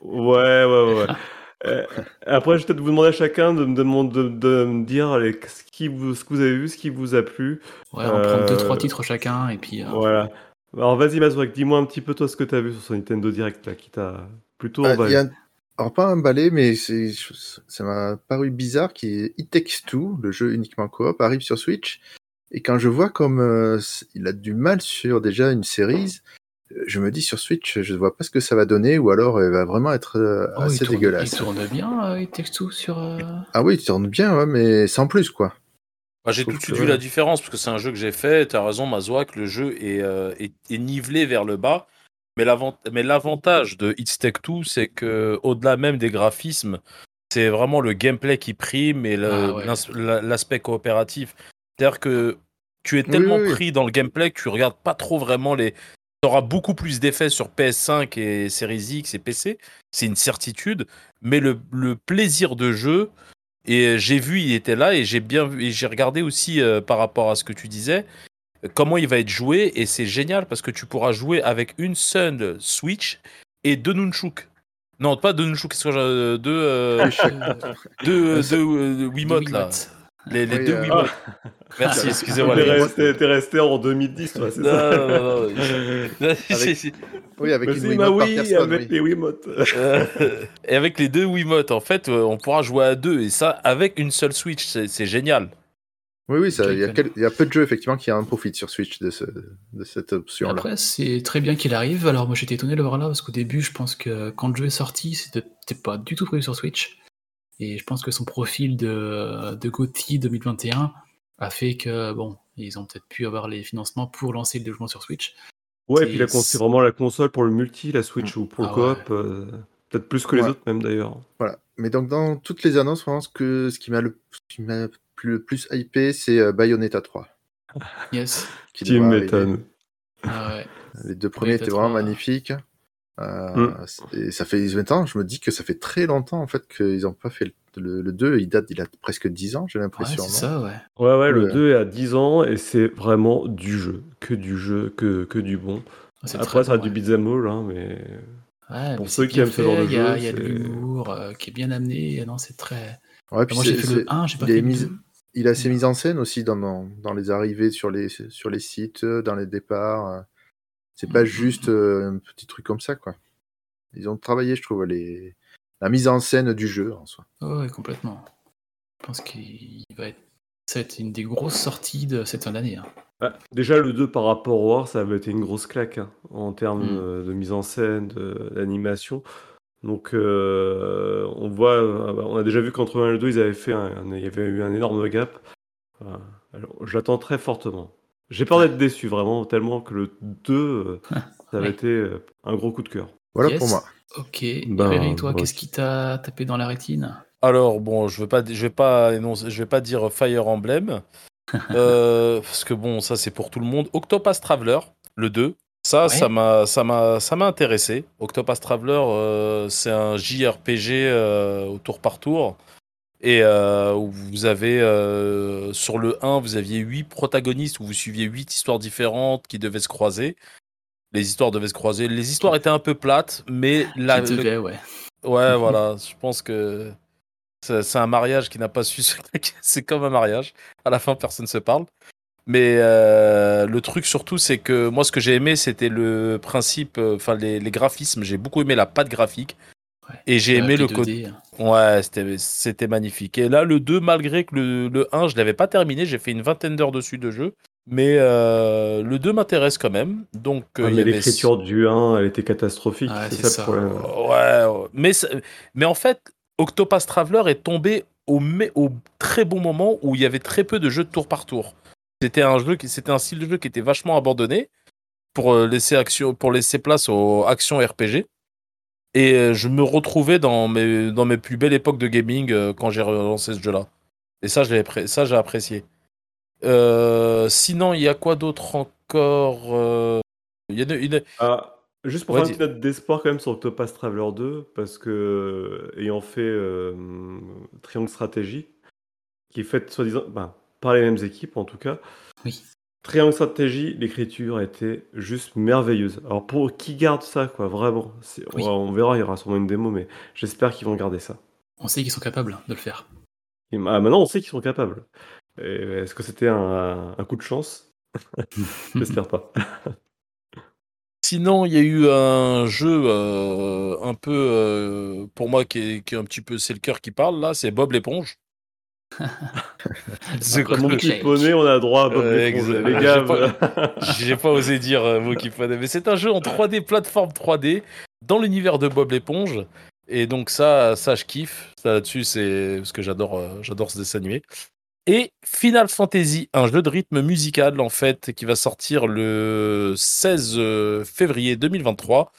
Ouais, ouais, ouais. Euh, après, je vais peut-être vous demander à chacun de, me demander- de, de me dire ce, qui vous, ce que vous avez vu, ce qui vous a plu. ouais, on prend deux, Euh, trois titres chacun. Et puis, euh, Voilà. Alors, vas-y, Mazouak, dis-moi un petit peu toi ce que tu as vu sur ce Nintendo Direct là, qui t'a plutôt Ah, emballé. y a Alors, pas emballé, mais ça m'a paru bizarre qui est It Takes Two, le jeu uniquement coop, arrive sur Switch. Et quand je vois comme euh, il a du mal sur déjà une série, euh, je me dis sur Switch, je ne vois pas ce que ça va donner, ou alors elle va vraiment être euh, oh, il, assez tourne, dégueulasse. il tourne bien, euh, il texte tout sur. euh, Ah oui, il tourne bien, ouais, mais sans plus, quoi. Bah, j'ai tout de suite vu la différence parce que c'est un jeu que j'ai fait. T'as raison, Mazouak, le jeu est, euh, est, est nivelé vers le bas. Mais l'avant- mais l'avantage de It's Take Two, c'est que au-delà même des graphismes, c'est vraiment le gameplay qui prime et Ah ouais. l'aspect coopératif. C'est-à-dire que tu es Oui, tellement oui, oui. pris dans le gameplay que tu regardes pas trop vraiment les. Beaucoup plus d'effets sur PS5 et Series X et PC, c'est une certitude. Mais le, le plaisir de jeu, et j'ai vu, il était là, et j'ai bien vu, et j'ai regardé aussi euh, par rapport à ce que tu disais, euh, comment il va être joué, et c'est génial parce que tu pourras jouer avec une seule Switch et deux Nunchuk. Non, pas deux Nunchuk, j'ai euh, Deux, euh, deux, deux, euh, Wiimote, là. Les, les Oui, deux euh, Wiimote. Merci, excusez-moi. T'es resté, t'es resté en 2010, toi, c'est Non, ça non, non, non. Avec- Oui, avec une Wiimote par oui, personne. avec oui. les Wiimotes. Euh, et avec les deux Wiimote, en fait, euh, on pourra jouer à deux. Et ça, avec une seule Switch, c'est c'est génial. Oui, oui, il y, a Joy-Con. quel- il y a peu de jeux, effectivement, qui en profitent sur Switch de, ce- de cette option-là. Après, c'est très bien qu'il arrive. Alors, moi, j'étais étonné de le voir là parce qu'au début, je pense que quand le jeu est sorti, c'était pas du tout prévu sur Switch. Et je pense que son profil de, de GOTY 2021 a fait que, bon, ils ont peut-être pu avoir les financements pour lancer le développement sur Switch. Ouais, et puis là, c'est vraiment la console pour le multi, la Switch ou pour le Ah coop. euh, Peut-être plus que les Ouais. autres, même d'ailleurs. Voilà. Mais donc, dans toutes les annonces, je pense que ce qui m'a le, ce qui m'a plus- le plus hypé, c'est euh, Bayonetta 3. Yes. qui arriver. m'étonne. Ah ouais. Les deux premiers Bayonetta étaient vraiment 3. magnifiques. Euh, Mm. Et ça fait 20 ans, je me dis que ça fait très longtemps en fait qu'ils n'ont pas fait le, le, le 2. Il date, il a presque 10 ans, j'ai Ouais, l'impression. c'est non? ça, ouais. Ouais, ouais, le Ouais. 2 est à 10 ans et c'est vraiment du jeu. Que du jeu, que, que du bon. C'est Après, très ça a bon, du ouais. beat'em all, hein, mais. Ouais, pour mais ceux c'est qui aiment ce genre fait, de Il y a, jeu, il y a de c'est- l'humour euh, qui est bien amené. Non, c'est très. Ouais, puis moi, j'ai c'est- fait le c'est- 1, j'ai pas fait le mis- 2. Il a ses mises en scène aussi dans, dans, les arrivées sur les, sur les sites, euh, dans les départs. C'est pas juste euh, un petit truc comme ça, quoi. Ils ont travaillé, je trouve, les... la mise en scène du jeu en soi. Oh, ouais, complètement. Je pense qu'il va être. Ça va être une des grosses sorties de cette fin d'année. hein. Bah, déjà, le 2 par rapport au War, ça avait été une grosse claque hein, en termes Mm. de mise en scène, de- d'animation. Donc, euh, on voit, euh, on a déjà vu qu'entre le 1 et le 2, ils avaient fait un- il y avait eu un énorme gap. Voilà. J'attends très fortement. J'ai peur d'être déçu, vraiment, tellement que le 2, euh, ça avait été euh, un gros coup de cœur. Voilà Yes. pour moi. Ok. Ben, Eric, toi, qu'est-ce qui t'a tapé dans la rétine? Alors bon, je pas, je vais pas énoncer- je vais pas dire Fire Emblem, euh, parce que bon, ça c'est pour tout le monde. Octopath Traveler, le 2, ça, Ouais. ça m'a, ça m'a, ça m'a intéressé. Octopath Traveler, euh, c'est un JRPG euh, au tour par tour. Et euh, où vous avez euh, sur le 1, vous aviez 8 protagonistes où vous suiviez 8 histoires différentes qui devaient se croiser. Les histoires devaient se croiser. Les histoires étaient un peu plates, mais la, le- ouais. Ouais, voilà, je pense que c'est un mariage qui n'a pas su se C'est comme un mariage. À la fin, personne se parle. Mais euh, le truc surtout, c'est que moi, ce que j'ai aimé, c'était le principe, enfin les, les graphismes. J'ai beaucoup aimé la patte graphique. Ouais. Et j'ai aimé le côté. 2D. Ouais, c'était c'était magnifique. Et là, le 2, malgré que le, le 1, je l'avais pas terminé, j'ai fait une vingtaine d'heures dessus de jeu. Mais euh, le 2 m'intéresse quand même. Donc, euh, Ah, y mais avait- l'écriture du 1, elle était catastrophique. Ouais, c'est ça, ça. le problème. Ouais, ouais. mais, mais en fait, Octopath Traveler est tombé au, au très bon moment où il y avait très peu de jeux de tour par tour. C'était un jeu qui, c'était un style de jeu qui était vachement abandonné. pour euh, laisser action, pour laisser place aux actions RPG. Et euh, je me retrouvais dans mes, dans mes plus belles époques de gaming euh, quand j'ai relancé ce jeu-là. Et ça, je l'ai appré- ça, j'ai apprécié. Euh, sinon, il y a quoi d'autre encore euh, Il y a une- une- Ah, juste pour Ouais, faire une petite note d'espoir quand même sur Octopath Traveler 2, parce que euh, ayant fait euh, Triangle Stratégie, qui est faite soi-disant ben, par les mêmes équipes en tout cas, Oui. Triangle Stratégie, l'écriture a été juste merveilleuse. Alors pour qui garde ça, quoi, vraiment Oui. on, on verra, il y aura sûrement une démo, mais j'espère qu'ils vont garder ça. On sait qu'ils sont capables de le faire. Et, ah, maintenant on sait qu'ils sont capables. Est-ce que c'était un, un coup de chance J'espère pas. Sinon, il y a eu un jeu euh, un peu, euh, pour moi, qui est, qui est un petit peu, c'est le cœur qui parle, là, c'est Bob l'éponge. C'est Encore Mon le petit shake. poney, on a droit à Bob Euh, Les j'ai gars, pas- J'ai pas osé dire euh, mot qui fallait, mais c'est un jeu en 3D, plateforme 3D, dans l'univers de Bob l'éponge. Et donc ça, ça je kiffe. Ça là-dessus, c'est parce que j'adore, euh, j'adore ce dessin animé. Et Final Fantasy, un jeu de rythme musical en fait, qui va sortir le 16 euh, février 2023.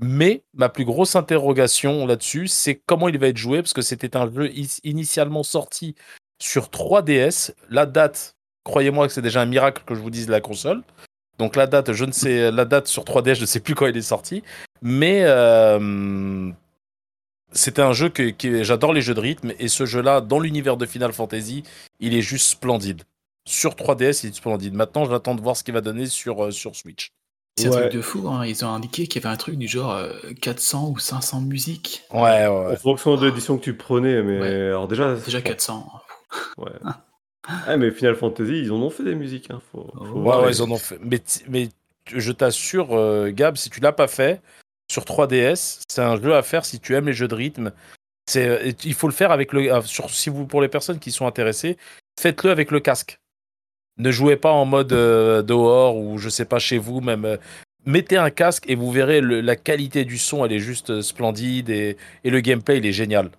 Mais ma plus grosse interrogation là-dessus, c'est comment il va être joué, parce que c'était un jeu initialement sorti sur 3DS. La date, croyez-moi que c'est déjà un miracle que je vous dise la console. Donc la date, je ne sais, la date sur 3DS, je ne sais plus quand il est sorti. Mais euh, c'était un jeu que, j'adore les jeux de rythme et ce jeu-là, dans l'univers de Final Fantasy, il est juste splendide. Sur 3DS, il est splendide. Maintenant, j'attends de voir ce qu'il va donner sur, euh, sur Switch. C'est un truc de fou, hein. ils ont indiqué qu'il y avait un truc du genre euh, 400 ou 500 musiques. Ouais, ouais, En fonction de l'édition que tu prenais, mais Ouais. alors déjà. Déjà 400. Ouais. Ah, mais Final Fantasy, ils en ont fait des musiques. Hein. Faut, faut Ouais, Ouais, voir. ouais, ils en ont fait. Mais, mais je t'assure, euh, Gab, si tu l'as pas fait, sur 3DS, c'est un jeu à faire si tu aimes les jeux de rythme. C'est, euh, il faut le faire avec le. euh, Sur, si vous, pour les personnes qui sont intéressées, faites-le avec le casque. Ne jouez pas en mode euh, dehors ou je sais pas chez vous même. euh, Mettez un casque et vous verrez le- la qualité du son, elle est juste euh, splendide et, et le gameplay, il est génial.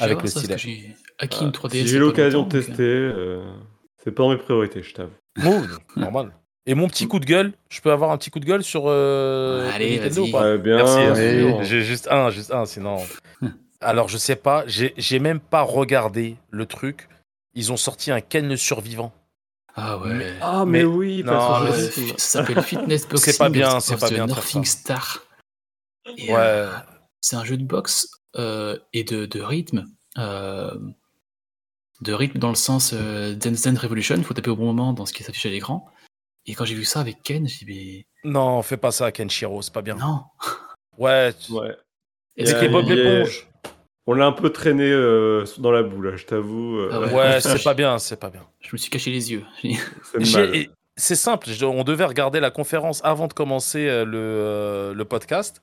Avec le ça, stylet. j'ai acquis une 3DS. si il y j'ai a pas l'occasion de tester, euh, c'est pas dans mes priorités, je t'avoue. Normal. Et mon petit coup de gueule, je peux avoir un petit coup de gueule sur euh, Allez, Nintendo vas-y. ou pas bien Merci. sûr. J'ai juste un, juste un, sinon. Alors, je sais pas, j'ai j'ai même pas regardé le truc. Ils ont sorti un Ken le survivant. Ah ouais. Mais- Ah, mais, Mais- oui, non, parce que mais je- Euh, c'est- ça s'appelle Fitness Boxing. C'est pas bien, c'est pas bien Northing. Star. Et, Ouais. euh, c'est un jeu de boxe euh, et de, de rythme. euh, de rythme dans le sens euh, Dance Dance Revolution, il faut taper au bon moment dans ce qui s'affiche à l'écran. Et quand j'ai vu ça avec Ken, j'ai dit Non, fais pas ça, Kenshiro, c'est pas bien. non. Ouais, tu- Ouais. Yeah, c'est que- Bob y a- l'éponge. On l'a un peu traîné euh, dans la boue, là, je t'avoue. euh, Ah ouais. Ouais, c'est pas bien, c'est pas bien. Je me suis caché les yeux. c'est simple, je- on devait regarder la conférence avant de commencer euh, le, euh, le podcast.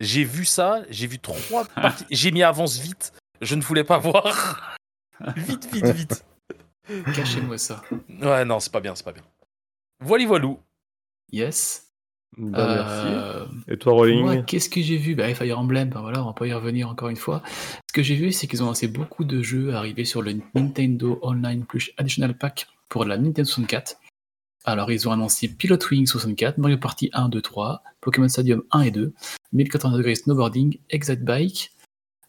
J'ai vu ça, j'ai vu trois parties. J'ai mis avance vite, je ne voulais pas voir. vite, vite, vite. Cachez-moi ça. Ouais, non, c'est pas bien, c'est pas bien. Voilà, voilou. Yes. Bah, merci. Euh, Et toi, Rolling? qu'est-ce que j'ai vu? Bah, Fire Emblem, ben voilà, on va pas y revenir encore une fois. Ce que j'ai vu, c'est qu'ils ont lancé beaucoup de jeux arrivés sur le Nintendo Online Plus Additional Pack pour la Nintendo 64. Alors, ils ont annoncé Pilot Wing 64, Mario Party 1, 2, 3, Pokémon Stadium 1 et 2, 1080 degrés Snowboarding, Excite Bike.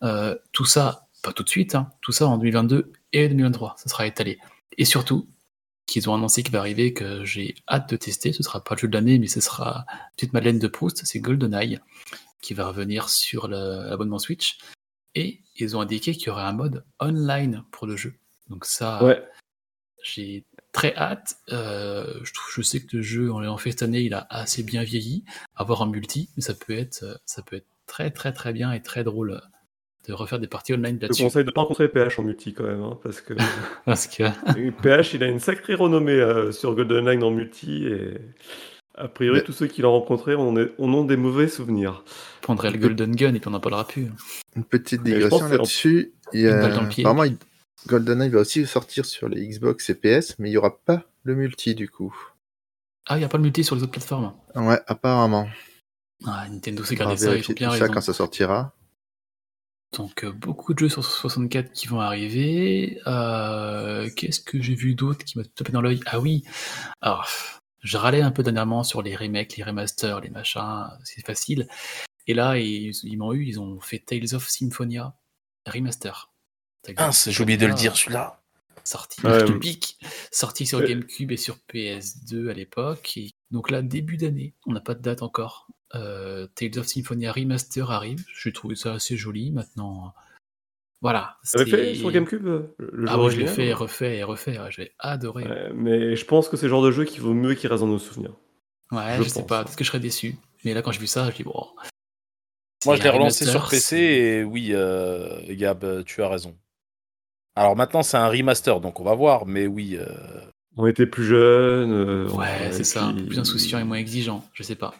Euh, tout ça, pas tout de suite, hein, tout ça en 2022 et 2023, ça sera étalé. Et surtout, qu'ils ont annoncé qu'il va arriver, que j'ai hâte de tester. Ce sera pas le jeu de l'année, mais ce sera petite Madeleine de Proust, c'est GoldenEye, qui va revenir sur l'abonnement Switch. Et ils ont indiqué qu'il y aurait un mode online pour le jeu. Donc ça, Ouais. j'ai très hâte. Euh, je, trouve, je sais que le jeu, en l'ayant fait cette année, il a assez bien vieilli. Avoir un multi, mais ça peut être, ça peut être très très très bien et très drôle de refaire des parties online Je là-dessus. conseille de pas rencontrer PH en multi quand même, hein, parce que Parce que PH il a une sacrée renommée euh, sur GoldenEye en multi et a priori Mais- tous ceux qui l'ont rencontré en ont, en ont des mauvais souvenirs. prendrait le Golden Gun et puis on n'en parlera plus. Une petite je digression là-dessus. Il y a-. Apparemment, il- GoldenEye va aussi sortir sur les Xbox et PS, mais il n'y aura pas le multi du coup. Ah, il n'y a pas le multi sur les autres plateformes. Ouais, apparemment. Ah, Nintendo s'est On gardé ça, ils ont bien ça raison. quand ça sortira. Donc euh, beaucoup de jeux sur 64 qui vont arriver. Euh, Qu'est-ce que j'ai vu d'autre qui m'a tapé dans l'œil? Ah oui. Alors, Je râlais un peu dernièrement sur les remakes, les remasters, les machins, c'est facile. Et là, ils, ils m'ont eu, ils ont fait Tales of Symphonia remaster. Ah, j'ai oublié de le dire celui-là. Sorti, Ouais, je te mais- pique. Sorti sur Ouais. GameCube et sur PS2 à l'époque. Et donc là, début d'année, on n'a pas de date encore. Euh, Tales of Symphonia Remaster arrive. J'ai trouvé ça assez joli. Maintenant, voilà. T'avais fait sur GameCube euh, le jeu Ah ouais, je l'ai fait, ou- refait et refait. ouais, J'ai adoré. Ouais, Ouais, mais je pense que c'est le genre de jeu qui vaut mieux qu'il reste dans nos souvenirs. je, je sais pas. Peut-être que je serais déçu. Mais là, quand j'ai vu ça, je dis bon. Moi, je l'ai relancé remaster, sur PC et oui, euh, Gab, euh, tu as raison. Alors maintenant, c'est un remaster, donc on va voir, mais oui. euh, On était plus jeunes. euh, Ouais, et c'est ça, plus insouciant et moins exigeant, je sais pas.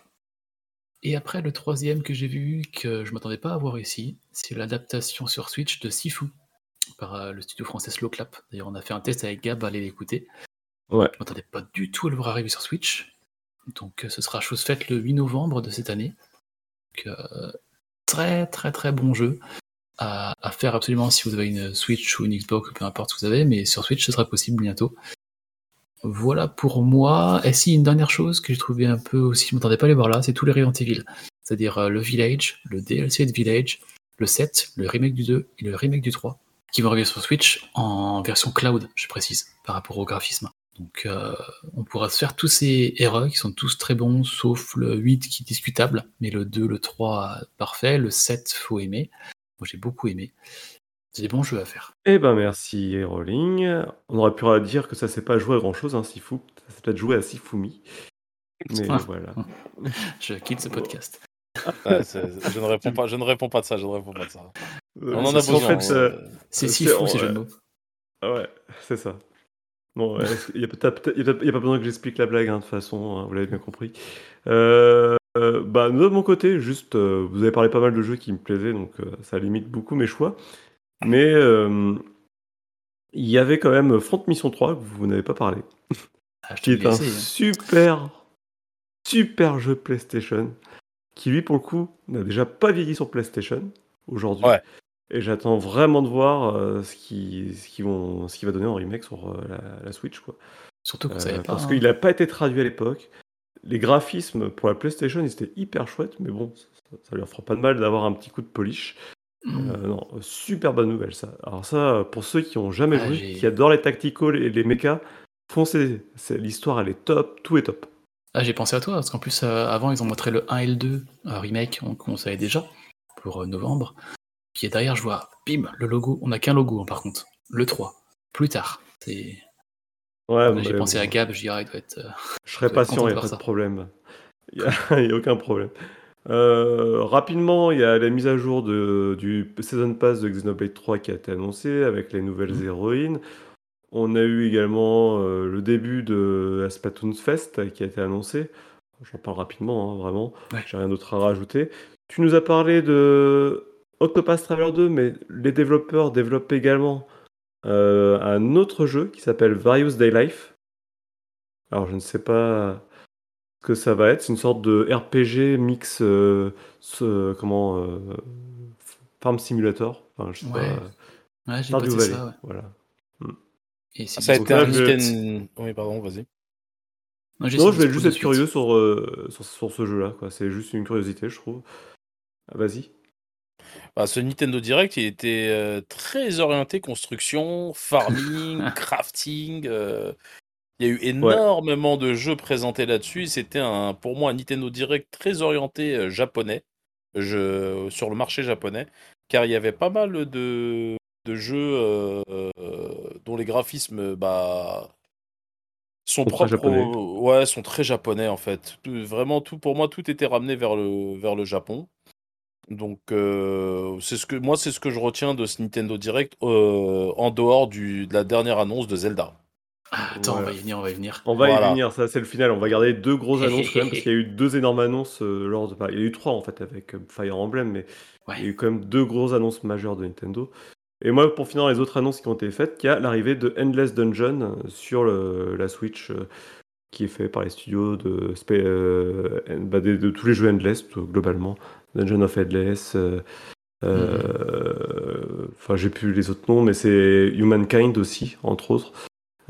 Et après, le troisième que j'ai vu, que je m'attendais pas à voir ici, c'est l'adaptation sur Switch de Sifu, par euh, le studio français Slow Clap. D'ailleurs, on a fait un test avec Gab, allez l'écouter. Ouais. Je m'attendais pas du tout à le voir arriver sur Switch. Donc, euh, ce sera chose faite le 8 novembre de cette année. Donc, euh, très, très, très bon jeu à, à faire absolument si vous avez une Switch ou une Xbox, peu importe ce que vous avez, mais sur Switch, ce sera possible bientôt. Voilà pour moi. Et si, une dernière chose que j'ai trouvé un peu aussi, je ne m'attendais pas à les voir là, c'est tous les Resident Evil. C'est-à-dire euh, le Village, le DLC de Village, le 7, le remake du 2 et le remake du 3, qui vont arriver sur Switch en version cloud, je précise, par rapport au graphisme. Donc euh, on pourra se faire tous ces héros qui sont tous très bons, sauf le 8 qui est discutable, mais le 2, le 3, parfait, le 7, faut aimer. Moi j'ai beaucoup aimé. C'est des bons jeux à faire. Eh ben merci Rolling. On aurait pu dire que ça s'est pas joué à grand chose, hein, Sifu. Ça s'est peut-être joué à Sifumi. Mais Ah. voilà. Je quitte ce podcast. c'est- je ne réponds pas, je ne réponds pas de ça, je ne réponds pas de ça. Euh, On en a besoin. fait, hein. euh, C'est C'est- si fou on- ces jeux de mots. Ah Ouais, c'est ça. Bon, il n'y a, pas besoin que j'explique la blague, hein, de toute façon, hein, vous l'avez bien compris. Euh, euh, bah, de mon côté, juste, euh, vous avez parlé pas mal de jeux qui me plaisaient, donc euh, ça limite beaucoup mes choix. Mais euh, il y avait quand même Front Mission 3, que vous n'avez pas parlé, Ah, qui est un hein. super, super jeu PlayStation, qui lui, pour le coup, n'a déjà pas vieilli sur PlayStation aujourd'hui. Ouais. Et j'attends vraiment de voir euh, ce qui, ce qui vont, ce qui va donner en remake sur euh, la, la Switch, quoi. Surtout qu'on Euh, pas. parce hein. qu'il n'a pas été traduit à l'époque. Les graphismes pour la PlayStation, ils étaient hyper chouettes, mais bon, ça, ça leur fera pas de mal d'avoir un petit coup de polish. Mm. Euh, non, super bonne nouvelle ça. Alors ça, pour ceux qui ont jamais Ah, joué, qui adorent les tacticals et les mechas, foncez. C'est- L'histoire, elle est top, tout est top. Ah, j'ai pensé à toi, parce qu'en plus, euh, avant, ils ont montré le 1 et le 2 euh, remake, on, on savait déjà, pour novembre. Puis derrière, je vois, bim, le logo. On n'a qu'un logo, hein, par contre. Le 3. Plus tard. C'est... Ouais, J'ai pensé bon, à Gab, je dirais, il doit être. Je serais patient, il de n'y a pas de ça. problème. Il n'y a, aucun problème. Euh, rapidement, il y a la mise à jour de, du Season Pass de Xenoblade 3 qui a été annoncée avec les nouvelles Mhm. héroïnes. On a eu également euh, le début de la Splatoon Fest qui a été annoncé. J'en parle rapidement, hein, vraiment. Ouais. J'ai rien d'autre à rajouter. Tu nous as parlé de Octopath Traveler 2, mais les développeurs développent également euh, un autre jeu qui s'appelle Various Day Life. Alors, je ne sais pas que ça va être. C'est une sorte de RPG mix, euh, ce- comment, euh, Farm Simulator. Enfin, je sais Ouais, pas. Ouais, j'ai Valley. ça, ouais. Voilà. Et c'est Ça a été un Nintendo. Oui, pardon, vas-y. Non, je vais juste être curieux sur, euh, sur, sur ce jeu-là. quoi. C'est juste une curiosité, je trouve. Ah, Vas-y. Bah, ce Nintendo Direct, il était euh, très orienté construction, farming, crafting. euh, Il y a eu énormément de jeux présentés là-dessus. C'était un, pour moi un Nintendo Direct très orienté euh, japonais, je, sur le marché japonais, car il y avait pas mal de, de jeux euh, dont les graphismes bah, sont propres, au- ouais, sont très japonais en fait. Tout- vraiment tout, pour moi, tout était ramené vers le, vers le Japon. Donc euh, c'est ce que moi c'est ce que je retiens de ce Nintendo Direct euh, en dehors du, de la dernière annonce de Zelda. Attends, Voilà. on va y venir, on va y venir. On va Voilà. y venir, ça c'est le final. On va garder deux grosses annonces quand même, parce qu'il y a eu deux énormes annonces euh, lors de. enfin, il y a eu trois en fait avec euh, Fire Emblem, mais il y a eu quand même deux grosses annonces majeures de Nintendo. Et moi, pour finir les autres annonces qui ont été faites, il y a l'arrivée de Endless Dungeon euh, sur le- la Switch, euh, qui est fait par les studios de, euh, bah, de tous les jeux Endless, tout- globalement. Dungeon of Endless. euh, euh, Enfin, j'ai plus les autres noms, mais c'est Humankind aussi, entre autres.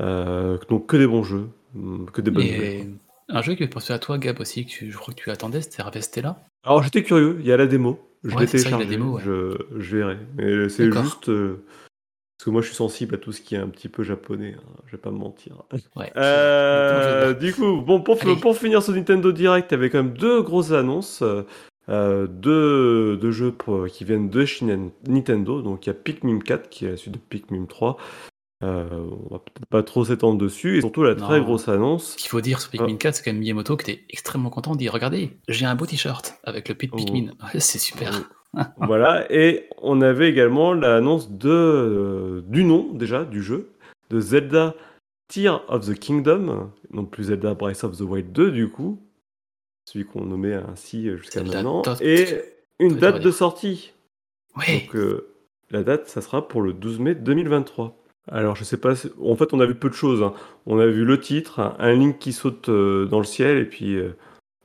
Euh, donc que des bons jeux, hum, que des bonnes. Et Un jeu qui me pensé à toi, Gab, aussi, que tu- je crois que tu attendais, c'était Ravestella. Alors j'étais curieux, il y a la démo. Je Ouais, l'ai a la téléchargé, démo, ouais. je, je verrai. Mais c'est juste euh, parce que moi je suis sensible à tout ce qui est un petit peu japonais, hein, je vais pas me mentir. Ouais. Euh, du coup, bon, pour, finir ce Nintendo Direct, il y avait quand même deux grosses annonces. euh, deux, deux jeux qui viennent de Nintendo. Donc il y a Pikmin 4 qui est la suite de Pikmin 3. Euh, on va peut-être pas trop s'étendre dessus. Et surtout la très Non. grosse annonce. Ce qu'il faut dire sur Pikmin 4, c'est quand même Miyamoto qui était extrêmement content de dire Regardez, j'ai un beau t-shirt avec le pit Oh. Pikmin. Ouais, c'est super. voilà, et on avait également l'annonce de, euh, du nom déjà du jeu, de Zelda Tear of the Kingdom, non plus Zelda Breath of the Wild 2 du coup, celui qu'on nommait ainsi jusqu'à Zelda maintenant, et une date de sortie. Donc euh, la date, ça sera pour le 12 mai 2023. Alors je sais pas, si- en fait on a vu peu de choses. hein. On a vu le titre, un, Link qui saute euh, dans le ciel et puis euh,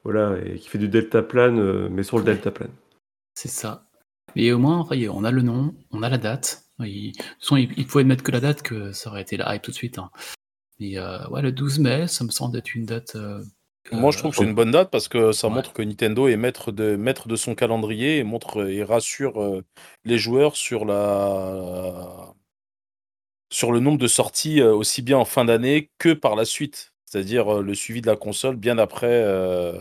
voilà, et qui fait du deltaplane, euh, mais sur le Ouais. deltaplane. C'est ça. Mais au moins, ça y est, on a le nom, on a la date. Il, de toute façon, il, il pouvait mettre que la date, que ça aurait été la hype tout de suite. hein. Mais euh, ouais, le 12 mai, ça me semble être une date. euh, Moi, euh, je trouve que c'est une bonne date parce que ça Ouais. montre que Nintendo est maître de, maître de son calendrier et montre et rassure euh, les joueurs sur la sur le nombre de sorties euh, aussi bien en fin d'année que par la suite. C'est-à-dire euh, le suivi de la console bien après, euh,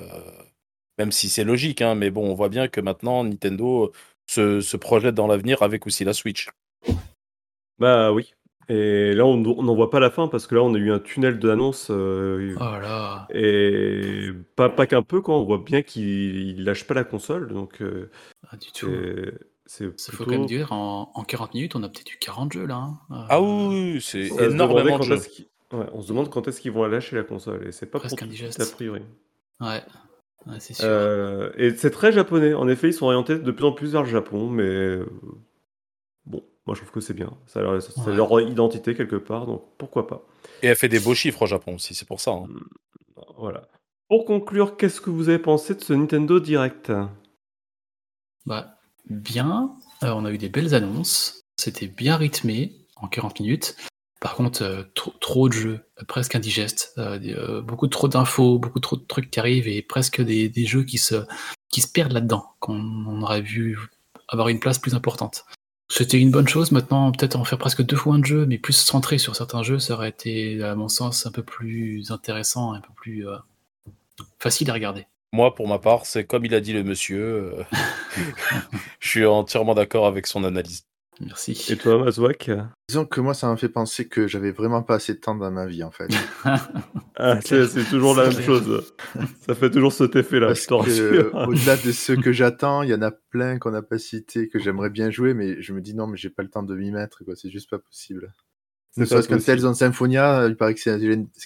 même si c'est logique, hein, mais bon, on voit bien que maintenant Nintendo se, se projette dans l'avenir avec aussi la Switch. Bah oui. Et là, on n'en voit pas la fin parce que là, on a eu un tunnel d'annonce. euh, Oh là. et pas, pas qu'un peu, quoi. On voit bien qu'il il lâche pas la console. Donc, euh, Pas du tout. C'est Ça faut plutôt. quand même dire, en, en 40 minutes, on a peut-être eu 40 jeux là. hein. Euh, Ah oui, c'est énormément de jeux. ouais, on se demande quand est-ce qu'ils vont lâcher la console. Et c'est pas Presque pour indigeste. a priori. Ouais, Ouais, c'est sûr. Euh, et c'est très japonais. En effet, ils sont orientés de plus en plus vers le Japon. Mais euh, bon, moi, je trouve que c'est bien. Ça a leur, ça a Ouais. leur identité quelque part. Donc, pourquoi pas. Et elle fait des beaux chiffres au Japon aussi, c'est pour ça. hein. Voilà. Pour conclure, qu'est-ce que vous avez pensé de ce Nintendo Direct? Bah, bien, Euh, on a eu des belles annonces, c'était bien rythmé en 40 minutes. Par contre, euh, trop, de jeux, euh, presque indigestes, beaucoup trop d'infos, beaucoup trop de trucs qui arrivent et presque des, des jeux qui se, qui se perdent là-dedans, qu'on on aurait vu avoir une place plus importante. C'était une bonne chose, maintenant peut-être en faire presque deux fois un jeu, mais plus centré sur certains jeux, ça aurait été, à mon sens, un peu plus intéressant, un peu plus facile à regarder. Moi, pour ma part, c'est comme il a dit le monsieur. euh, je suis entièrement d'accord avec son analyse. Merci. Et toi, Mazouak? Disons que moi, ça m'a fait penser que j'avais vraiment pas assez de temps dans ma vie, en fait. ah, C'est c'est, c'est toujours la même clair. chose. Ça fait toujours cet effet-là, Parce je te que, rassure. au-delà de ceux que j'attends, il y en a plein qu'on n'a pas cités, que j'aimerais bien jouer, mais je me dis non, mais j'ai pas le temps de m'y mettre, quoi. C'est juste pas possible. Ne serait-ce qu'un. Tales of Symphonia, il paraît que c'est,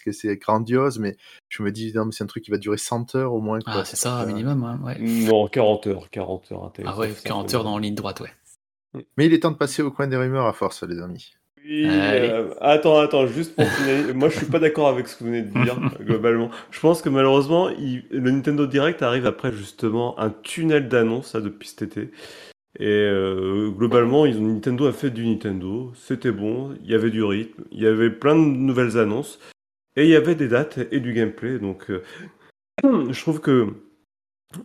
que c'est grandiose, mais je me dis non, mais c'est un truc qui va durer 100 heures au moins, quoi. Ah, c'est ça, un minimum, hein, ouais. Non, 40 heures, 40 heures. Ah ouais, ça, 40 ça, heures dans ligne droite, ouais. Mais il est temps de passer au coin des rumeurs à force, les amis. Oui, euh, attends, attends, juste pour finaliser. Moi, je suis pas d'accord avec ce que vous venez de dire, globalement. Je pense que malheureusement, il- le Nintendo Direct arrive après justement un tunnel d'annonces, depuis cet été. Et euh, globalement, Nintendo a fait du Nintendo. C'était bon, il y avait du rythme, il y avait plein de nouvelles annonces. Et il y avait des dates et du gameplay. Donc, euh, je trouve que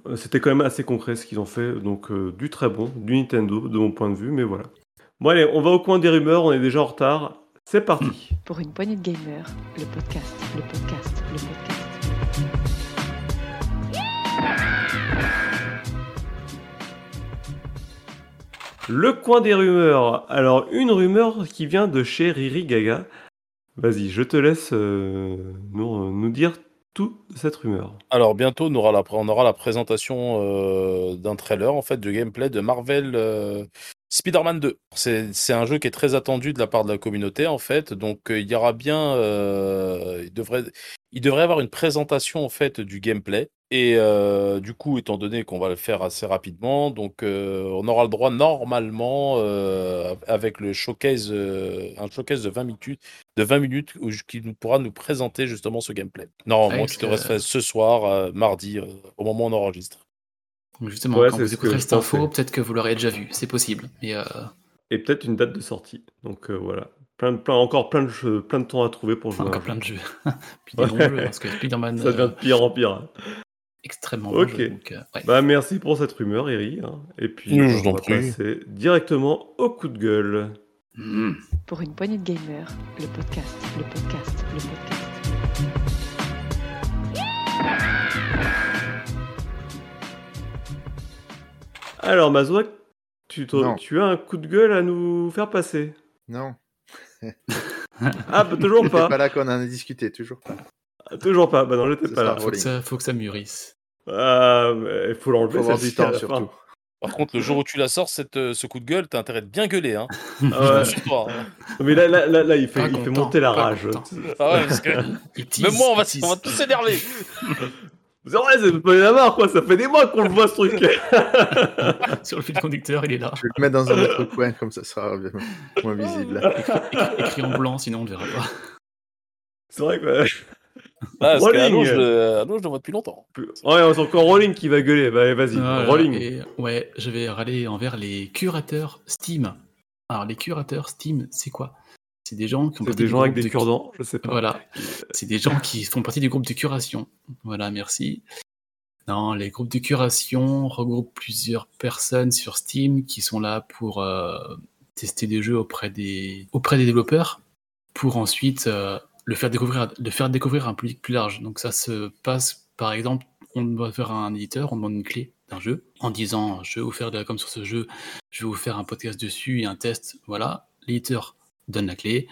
euh, c'était quand même assez concret ce qu'ils ont fait. Donc, du très bon, du Nintendo, de mon point de vue. Mais voilà. Bon allez, on va au coin des rumeurs, on est déjà en retard. C'est parti. Pour une poignée de gamers, le podcast, le podcast, le podcast. Le coin des rumeurs. Alors, une rumeur qui vient de chez Riri Gaga. Vas-y, je te laisse euh, nous, dire tout de cette rumeur. Alors bientôt, on aura la, on aura la présentation euh, d'un trailer, en fait, de gameplay de Marvel euh, Spider-Man 2. C'est un jeu qui est très attendu de la part de la communauté, en fait. Donc euh, il y aura bien, euh, il devrait, il devrait y avoir une présentation en fait du gameplay. Et euh, du coup, étant donné qu'on va le faire assez rapidement, donc on aura le droit normalement avec le showcase, un showcase de 20 minutes, de 20 minutes où, qui nous pourra nous présenter justement ce gameplay. Normalement, qui devrait se faire ce soir, mardi, au moment où on enregistre. Donc justement, Ouais, quand vous écouterez cette info, peut-être que vous l'aurez déjà vu, c'est possible. Euh, Et peut-être une date de sortie. Donc euh, voilà. plein, de- plein, encore plein de, jeux- plein de temps à trouver pour jouer. Encore plein jeu. de jeux. Puis des Ouais. jeux, parce que Spider-Man, Ça devient euh, de pire en pire. extrêmement Ok. long jeu. Donc, euh, ouais. Bah, merci pour cette rumeur, Eri. hein. Et puis, Je euh, on va passer directement au coup de gueule. Pour une poignée de gamers, le podcast, le podcast, le podcast. Alors, Mazouak, tu, as un coup de gueule à nous faire passer Non, Ah, bah, toujours c'est pas. pas là qu'on en a discuté, toujours pas. Toujours pas. Bah non, j'étais Ce pas là. Faut, que ça, faut que ça mûrisse. Ah, il faut l'enlever. Faut avoir du temps fin. surtout. Par contre, le jour où tu la sors, cette, euh, ce coup de gueule, t'as intérêt de bien gueuler. Hein. Ah ouais. Toi, hein. Non, Mais là, là, là, là, il fait, Pas il fait content, monter la pas rage. Ah ouais, parce que Il tease, même moi, va, on va tous s'énerver. C'est vrai, c'est pas la marre, quoi. Ça fait des mois qu'on le voit, ce truc. Sur le fil conducteur, il est là. Je vais le mettre dans un autre coin, comme ça sera moins visible. Écrit en blanc, sinon on ne verra pas. c'est vrai que. Ah, parce Rolling. que Halo, je, le- le vois depuis longtemps. Ouais, c'est encore Rolling qui va gueuler. Bah, vas-y, Rolling. et ouais, je vais râler envers les curateurs Steam. Alors, les curateurs Steam, c'est quoi? C'est des gens qui font partie des gens avec des de- cure-dents, je sais pas. Voilà, c'est des gens qui font partie du groupe de curation. Voilà, merci. Non, les groupes de curation regroupent plusieurs personnes sur Steam qui sont là pour euh, tester des jeux auprès des, auprès des développeurs pour ensuite euh, le, faire découvrir, le faire découvrir à un public plus large. Donc ça se passe, par exemple, on doit faire un éditeur, on demande une clé d'un jeu en disant je vais vous faire de la com sur ce jeu, je vais vous faire un podcast dessus et un test. Voilà, l'éditeur donne la clé,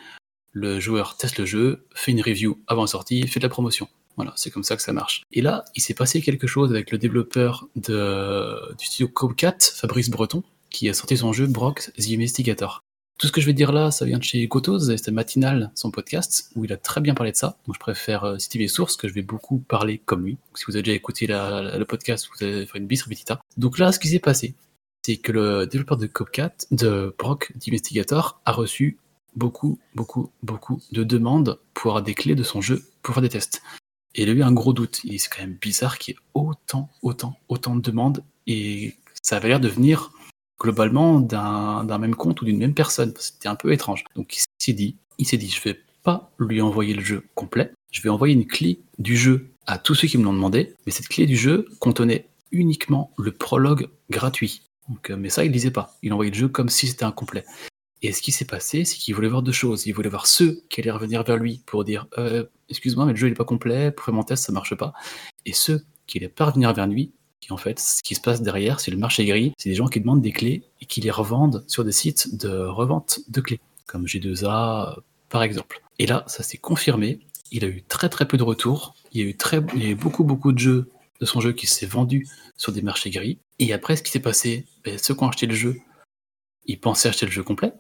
le joueur teste le jeu, fait une review avant la sortie, fait de la promotion. Voilà, c'est comme ça que ça marche. Et là, il s'est passé quelque chose avec le développeur de, du studio Copcat, Fabrice Breton, qui a sorti son jeu Brock The Investigator. Tout ce que je vais dire là, ça vient de chez Gotos, c'était Matinal, son podcast, où il a très bien parlé de ça. Donc je préfère euh, citer les sources, que je vais beaucoup parler comme lui. Si vous avez déjà écouté le podcast, vous allez faire une bis repetita. Donc là, ce qui s'est passé, c'est que le développeur de Copcat, de Brock The Investigator, a reçu beaucoup, beaucoup, beaucoup de demandes pour avoir des clés de son jeu pour faire des tests. Et il a eu un gros doute. Il dit, c'est quand même bizarre qu'il y ait autant, autant, autant de demandes et ça avait l'air de venir globalement d'un même compte ou d'une même personne. C'était un peu étrange. Donc il s'est dit, il s'est dit, je vais pas lui envoyer le jeu complet. Je vais envoyer une clé du jeu à tous ceux qui me l'ont demandé. Mais cette clé du jeu contenait uniquement le prologue gratuit. Euh, mais ça, il lisait pas. Il envoyait le jeu comme si c'était un complet. Et ce qui s'est passé, c'est qu'il voulait voir deux choses. Il voulait voir ceux qui allaient revenir vers lui pour dire euh, Excuse-moi, mais le jeu n'est pas complet, pour mon test, ça marche pas. Et ceux qui allaient pas revenir vers lui, qui en fait, ce qui se passe derrière, c'est le marché gris. C'est des gens qui demandent des clés et qui les revendent sur des sites de revente de clés, comme G2A, euh, par exemple. Et là, ça s'est confirmé. Il a eu très très peu de retours. Il y a eu, très, il y a eu beaucoup beaucoup de jeux de son jeu qui s'est vendu sur des marchés gris. Et après, ce qui s'est passé, ben, ceux qui ont acheté le jeu, ils pensaient acheter le jeu complet.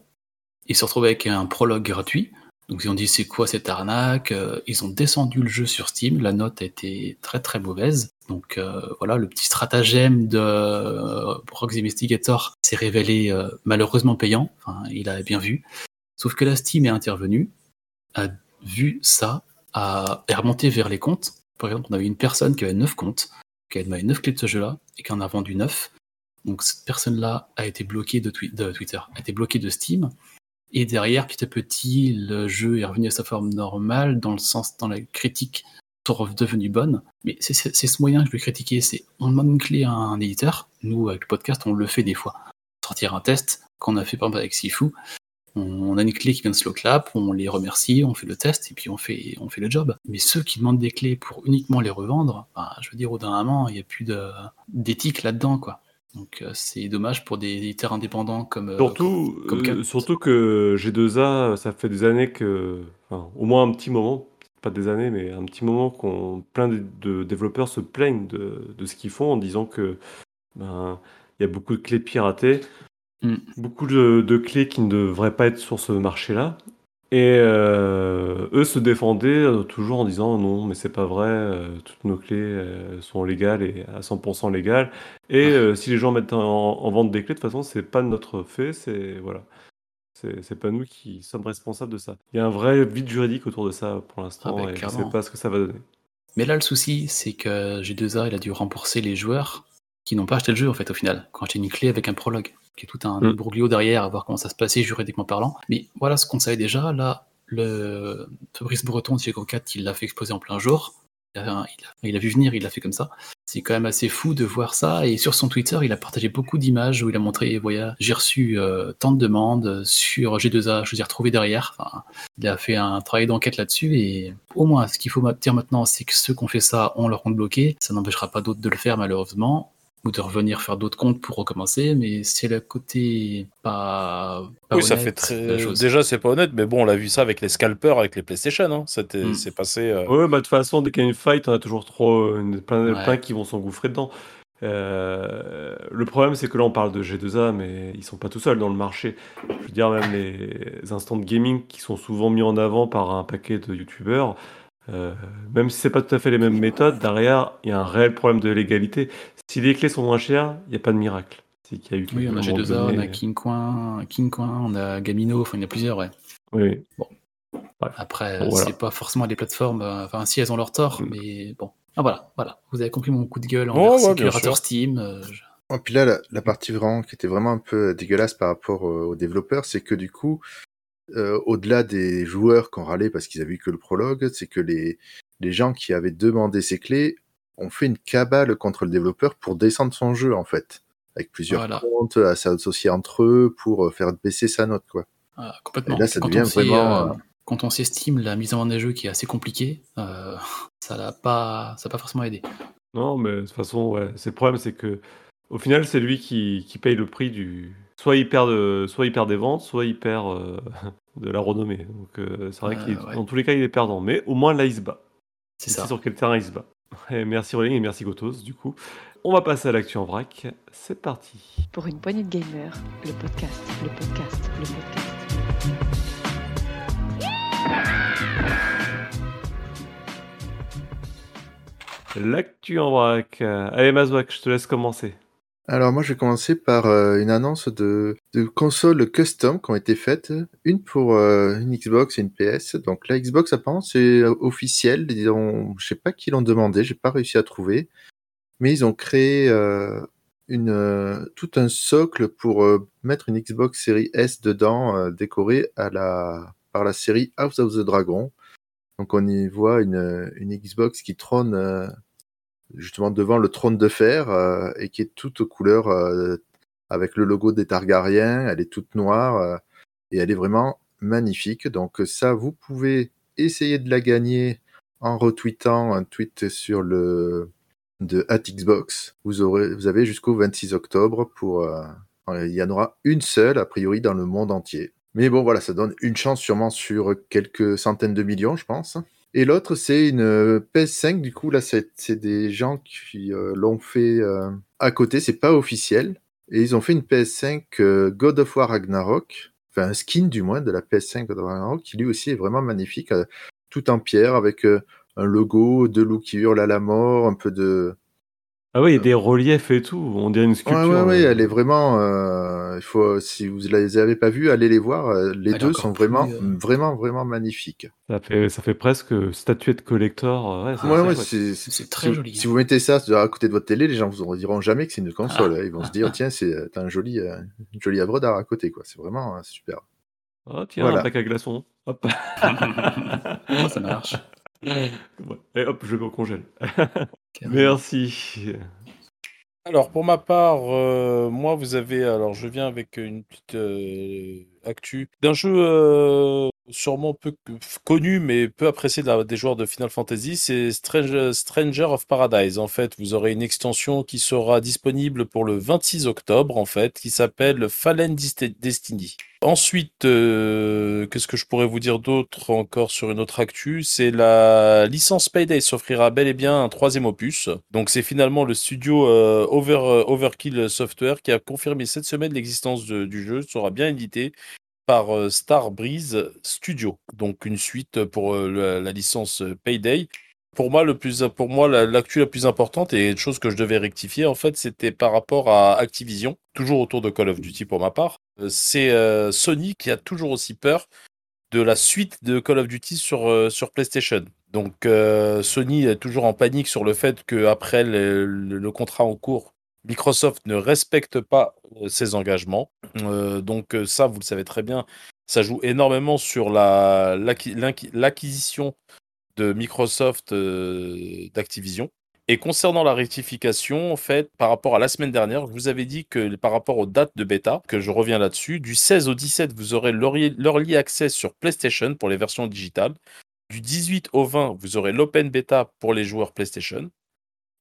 Ils se retrouvaient avec un prologue gratuit. Donc ils ont dit c'est quoi cette arnaque? Euh, Ils ont descendu le jeu sur Steam. La note a été très très mauvaise. Donc euh, voilà, le petit stratagème de euh, Investigator s'est révélé euh, malheureusement payant. Il a bien vu. Sauf que la Steam est intervenue, a vu ça, a, est remonté vers les comptes. Par exemple, on avait une personne qui avait 9 comptes, qui avait demandé 9 clés de ce jeu-là, et qui en a vendu 9. Donc cette personne-là a été bloquée de Twitter, a été bloquée de Steam. Et derrière, petit à petit, le jeu est revenu à sa forme normale, dans le sens, dans la critique sont redevenues bonnes. Mais c'est ce moyen que je vais critiquer, c'est on demande une clé à un éditeur. Nous, avec le podcast, on le fait des fois. Sortir un test, qu'on a fait par exemple avec Sifu, on, a une clé qui vient de Slowclap, on les remercie, on fait le test et puis on fait, on fait le job. Mais ceux qui demandent des clés pour uniquement les revendre, ben, je veux dire, au d'un moment, il n'y a plus d'éthique là-dedans, quoi. Donc euh, c'est dommage pour des éditeurs indépendants comme. euh, Surtout, comme euh, surtout que G2A, ça fait des années que, enfin, au moins un petit moment, pas des années, mais un petit moment qu'on plein de, de développeurs se plaignent de, de ce qu'ils font en disant que ben il y a beaucoup de clés piratées, Mm. beaucoup de, de clés qui ne devraient pas être sur ce marché-là. Et euh, eux se défendaient euh, toujours en disant non, mais c'est pas vrai, euh, toutes nos clés sont légales et à 100% légales. Et euh, si les gens mettent en, en vente des clés, de toute façon, c'est pas notre fait, c'est voilà, c'est pas nous qui sommes responsables de ça. Il y a un vrai vide juridique autour de ça pour l'instant Ah bah, et je sais pas ce que ça va donner. Mais là, le souci, c'est que G2A, il a dû rembourser les joueurs qui n'ont pas acheté le jeu, en fait, au final, qui ont acheté une clé avec un prologue. Qui est tout un Mm. imbroglio derrière, à voir comment ça se passait juridiquement parlant. Mais voilà ce qu'on savait déjà. Là, le Fabrice Breton de chez Cocat, il l'a fait exploser en plein jour. Il a, il vu venir, il l'a fait comme ça. C'est quand même assez fou de voir ça. Et sur son Twitter, il a partagé beaucoup d'images où il a montré, voilà, j'ai reçu euh, tant de demandes sur G2A, je les ai retrouvées derrière. Enfin, il a fait un travail d'enquête là-dessus. Et au moins, ce qu'il faut dire maintenant, c'est que ceux qui ont fait ça ont leur compte bloqué. Ça n'empêchera pas d'autres de le faire, malheureusement. Ou de revenir faire d'autres comptes pour recommencer. Mais c'est le côté pas. pas oui, ça honnête fait de la très. Déjà, c'est pas honnête, mais bon, on l'a vu ça avec les scalpers, avec les PlayStation. Hein. C'était, Mm. c'est passé. euh, Ouais, bah, de toute façon, dès qu'il y a une fight, on a toujours trop, une- plein, Ouais. plein qui vont s'engouffrer dedans. Euh, le problème, c'est que là, on parle de G2A, mais ils sont pas tout seuls dans le marché. Je veux dire, même les instants de gaming qui sont souvent mis en avant par un paquet de youtubeurs, euh, même si c'est pas tout à fait les mêmes méthodes, derrière, il y a un réel problème de légalité. Si les clés sont moins chères, il n'y a pas de miracle. C'est qu'il y a eu Oui, on a à un moment G2A, on a King Coin, King Coin, on a Gamino, enfin il y en a plusieurs, ouais. Oui, oui. Après, Bon, euh, voilà. c'est pas forcément des plateformes, euh, enfin si elles ont leur tort, Mm. mais bon. Ah voilà, voilà, vous avez compris mon coup de gueule envers ouais, sûr. Steam. euh, je- Et puis là, la, la partie vraiment qui était vraiment un peu dégueulasse par rapport euh, aux développeurs, c'est que du coup, euh, au-delà des joueurs qui ont râlé parce qu'ils avaient vu que le prologue, c'est que les, les gens qui avaient demandé ces clés ont fait une cabale contre le développeur pour descendre son jeu, en fait. Avec plusieurs Voilà. comptes à s'associer entre eux pour euh, faire baisser sa note, quoi. ah, complètement. Et là, ça Quand devient on sait, vraiment, euh, euh, Quand on s'estime la mise en vente des jeux qui est assez compliquée, euh, ça n'a pas, ça pas forcément aidé. Non, mais de toute façon, ouais, c'est le problème, c'est que au final, c'est lui qui, qui paye le prix du. Soit il perd, de... soit il perd des ventes, soit il perd euh, de la renommée. Donc euh, c'est vrai Euh, qu'il ouais. dans tous les cas, il est perdant. Mais au moins là, il se bat. C'est ça. sur quel terrain il se bat. Et merci Rolling et merci Gotos, du coup. On va passer à l'actu en vrac. C'est parti. Pour une poignée de gamers, le podcast, le podcast, le podcast. L'actu en vrac. Allez, Mazouak, je te laisse commencer. Alors moi, je vais commencer par euh, une annonce de, consoles custom qui ont été faites, une pour euh, une Xbox et une PS. Donc la Xbox, apparemment, c'est euh, officiel. Ils ont, je sais pas qui l'ont demandé, j'ai pas réussi à trouver, mais ils ont créé tout un socle pour mettre une Xbox série S dedans, décorée par la série House of the Dragon. Donc on y voit une, Xbox qui trône justement devant le trône de fer euh, et qui est toute couleur euh, avec le logo des Targaryens. Elle est toute noire euh, et elle est vraiment magnifique. Donc ça, vous pouvez essayer de la gagner en retweetant un tweet sur le de Xbox. Vous vous avez jusqu'au 26 octobre pour. il y en aura une seule a priori dans le monde entier. Mais bon, voilà, ça donne une chance sûrement sur quelques centaines de millions, je pense. Et l'autre, c'est une euh, PS5. Du coup, là, c'est des gens qui euh, l'ont fait euh, à côté. C'est pas officiel. Et ils ont fait une PS5 euh, God of War Ragnarok. Enfin, un skin du moins de la PS5 God of War Ragnarok, qui lui aussi est vraiment magnifique. tout en pierre, avec un logo, deux loups qui hurlent à la mort, un peu de, Ah oui, il y a des reliefs et tout. On dirait une sculpture. ouais, ouais, là. elle est vraiment. euh, il faut, si vous les avez pas vus, allez les voir. euh, Les Elle est deux sont plus, vraiment, euh, vraiment, vraiment magnifiques. Ça fait, ça fait presque statuette collector. euh, Ouais, c'est Ouais, très C'est si vous- joli, Si hein. vous mettez ça à côté de votre télé, les gens vous diront jamais que c'est une console. Ah. hein. Ils vont se dire, tiens, c'est t'as un joli, euh, une jolie œuvre d'art à côté, quoi. C'est vraiment euh, super. Ah, tiens, Voilà. un pack à glaçons. Hop. Oh, ça marche. Et hop, je me congèle. Merci. Alors pour ma part, euh, moi vous avez alors je viens avec une petite euh, actu d'un jeu euh, sûrement peu connu mais peu apprécié des joueurs de Final Fantasy, c'est Strange- Stranger of Paradise. En fait, vous aurez une extension qui sera disponible pour le 26 octobre en fait, qui s'appelle Fallen Destiny. Ensuite, euh, qu'est-ce que je pourrais vous dire d'autre encore sur une autre actu? C'est la licence Payday s'offrira bel et bien un troisième opus. Donc c'est finalement le studio euh, euh, Overkill Software qui a confirmé cette semaine l'existence du jeu, sera bien édité par euh, Star Breeze Studio. Donc une suite pour euh, la, licence euh, Payday. Pour moi, le plus, pour moi, la- l'actu la plus importante et une chose que je devais rectifier, en fait, c'était par rapport à Activision, toujours autour de Call of Duty pour ma part. C'est Sony qui a toujours aussi peur de la suite de Call of Duty sur, sur PlayStation. Donc Sony est toujours en panique sur le fait qu'après le- le contrat en cours Microsoft ne respecte pas ses engagements. Donc ça, vous le savez très bien, ça joue énormément sur l'acquisition de Microsoft d'Activision. Et concernant la rectification, en fait, par rapport à la semaine dernière, je vous avais dit que par rapport aux dates de bêta, que je reviens là-dessus, du 16 au 17, vous aurez l'early access sur PlayStation pour les versions digitales. Du 18 au 20, vous aurez l'open beta pour les joueurs PlayStation.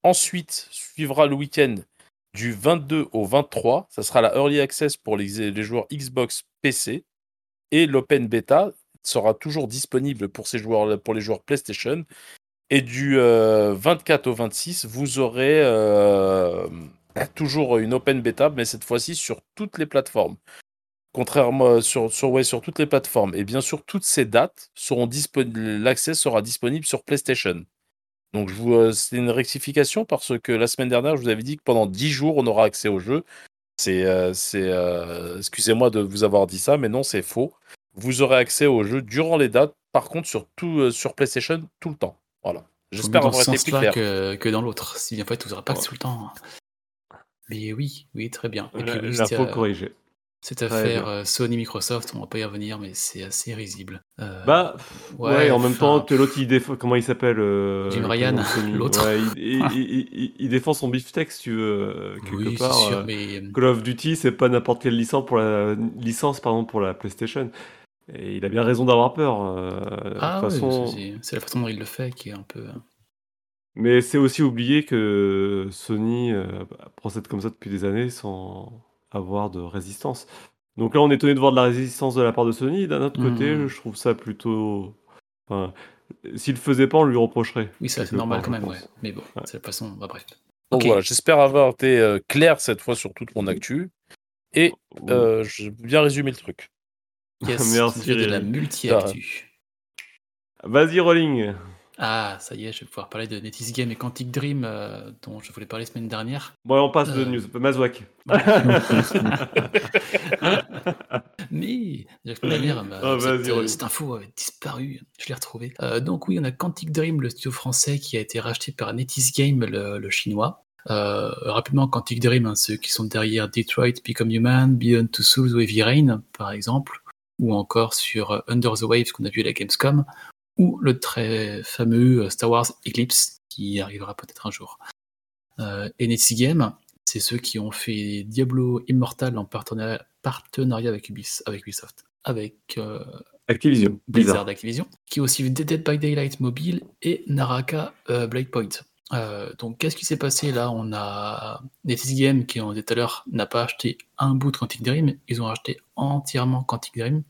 Ensuite, suivra le week-end du 22 au 23. Ça sera la early access pour les, joueurs Xbox PC. Et l'open beta sera toujours disponible pour, les joueurs PlayStation. Et du euh, 24 au 26, vous aurez euh, toujours une open beta, mais cette fois-ci sur toutes les plateformes. Contrairement sur, sur, ouais, sur toutes les plateformes. Et bien sûr, toutes ces dates seront disponibles. L'accès sera disponible sur PlayStation. Donc, je vous, euh, c'est une rectification parce que la semaine dernière, je vous avais dit que pendant 10 jours, on aura accès au jeu. C'est, euh, c'est, euh, excusez-moi de vous avoir dit ça, mais non, c'est faux. Vous aurez accès au jeu durant les dates, par contre, sur, tout, euh, sur PlayStation, tout le temps. Voilà. J'espère avoir été plus clair. que, que dans l'autre. Si en fait, vous n'aurez pas que tout le temps. Mais oui, oui, très bien. Et puis, La- euh, corrigée. Cette affaire euh, Sony-Microsoft, on va pas y revenir, mais c'est assez risible. Euh, Bah, ouais, ouais, en même temps, l'autre, il défend. Comment il s'appelle euh, Jim Ryan, l'autre. Ouais, il, il- il- il- il défend son beefsteak, si tu veux, quelque oui, part. sûr, mais Call of Duty, c'est pas n'importe quelle licence pour la licence pardon, pour la PlayStation. Et il a bien raison d'avoir peur. ah façon, c'est- la façon dont il le fait qui est un peu. mais c'est aussi oublier que Sony euh, procède comme ça depuis des années sans avoir de résistance. Donc là, on est étonné de voir de la résistance de la part de Sony. D'un autre côté, Mhm. je trouve ça plutôt. Enfin, s'il le faisait pas, on lui reprocherait. Oui, ça c'est normal quand même, ouais. Mais bon, Ouais. c'est la façon. Bah, bref. Donc Ok. voilà, j'espère avoir été euh, clair cette fois sur toute mon actu. Et euh, j'ai bien résumé le truc. Yes, Merci, de la multi-actu? Vas-y, Rolling. Ah, ça y est, je vais pouvoir parler de Netis Game et Quantic Dream euh, dont je voulais parler la semaine dernière. Bon, on passe de Euh. news. Mazouak. Mais la semaine dernière, bah, Ah, vas-y, cette, euh, cette info avait disparu. Je l'ai retrouvée. Euh, donc oui, on a Quantic Dream, le studio français qui a été racheté par Netis Game, le, le chinois. Euh, rapidement, Quantic Dream, hein, ceux qui sont derrière Detroit, Become Human, Beyond Two Souls ou Heavy Rain, par exemple, ou encore sur Under the Waves qu'on a vu à la Gamescom, ou le très fameux euh, Star Wars Eclipse qui arrivera peut-être un jour. Euh, et Netis Game, c'est ceux qui ont fait Diablo Immortal en partenariat, partenariat avec, Ubis, avec Ubisoft, avec euh, Activision. Blizzard Bizarre. d'Activision, qui aussi Dead by Daylight Mobile et Naraka euh, Blade Point. Euh, donc qu'est-ce qui s'est passé là? On a NetEase qui, on disait tout à l'heure, n'a pas acheté un bout de Quantic Dream, ils ont acheté entièrement Quantic Dream.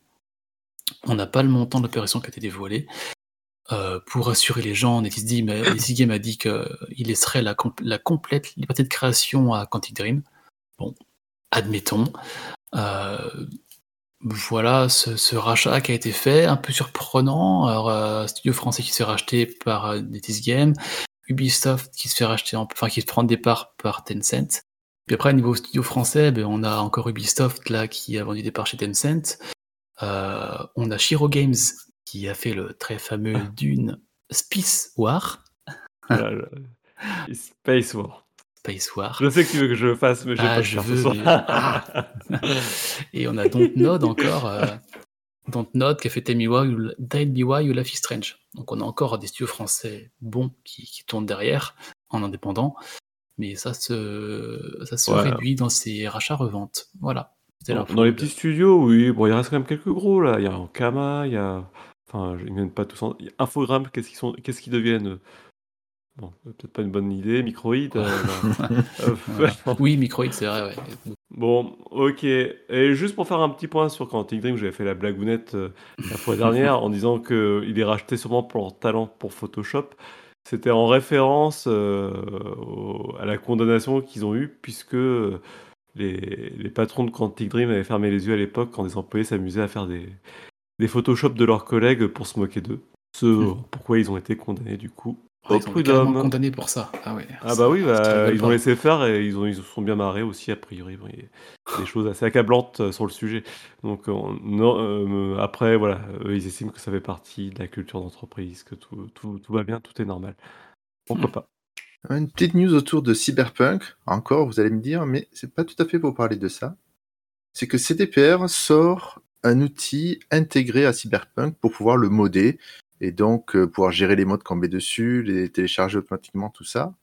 On n'a pas le montant de l'opération qui a été dévoilé. Euh, pour rassurer les gens, NetEase Game a dit qu'il laisserait la, la complète liberté de création à Quantic Dream. Bon, admettons. Euh, voilà ce, ce rachat qui a été fait, un peu surprenant. Alors, euh, studio français qui se fait racheter par euh, NetEase Game, Ubisoft qui se fait racheter, en- enfin qui se prend des parts par Tencent. Puis après, niveau studio français, ben, on a encore Ubisoft là qui a vendu des parts chez Tencent. Euh, on a Shiro Games qui a fait le très fameux Dune Space War. Voilà, le- Space War. Space War. Je sais que tu veux que je le fasse, mais Ah, pas je ce veux, mais- Ah. Et on a Dontnod encore. Euh, Dontnod qui a fait ou Died BY ou Life is Strange. Donc on a encore des studios français bons qui, qui tournent derrière en indépendant. Mais ça se, ça se Ouais. réduit dans ces rachats-reventes. Voilà. Dans, les petits studios, oui, bon, il reste quand même quelques gros là. Il y a Ankama, il y a. Enfin, ils viennent pas tous en. Infogrames, qu'est-ce qu'ils sont... qu'est-ce qu'ils deviennent eux Bon, peut-être pas une bonne idée. Microïd. euh. Euh. Oui, Microïd, c'est vrai. Ouais. Bon, ok. Et juste pour faire un petit point sur Quantic Dream, j'avais fait la blagounette euh, la fois dernière en disant qu'il est racheté sûrement pour leur talent pour Photoshop. C'était en référence euh, au- à la condamnation qu'ils ont eue puisque euh, les, les patrons de Quantic Dream avaient fermé les yeux à l'époque quand des employés s'amusaient à faire des, des Photoshop de leurs collègues pour se moquer d'eux. Ce Hmm. pourquoi ils ont été condamnés du coup au ils ont condamnés pour ça. Ah ouais. Ah bah oui, bah, ils ont laissé faire et ils, ont, ils se sont bien marrés aussi, a priori. Bon, Il y a des choses assez accablantes euh, sur le sujet. Donc on- non, euh, après, voilà, eux, ils estiment que ça fait partie de la culture d'entreprise, que tout, tout, tout va bien, tout est normal. Pourquoi pas Une petite news autour de Cyberpunk, encore, vous allez me dire, mais c'est pas tout à fait pour parler de ça. C'est que CDPR sort un outil intégré à Cyberpunk pour pouvoir le modder et donc euh, pouvoir gérer les modes qu'on met dessus, les télécharger automatiquement, tout ça.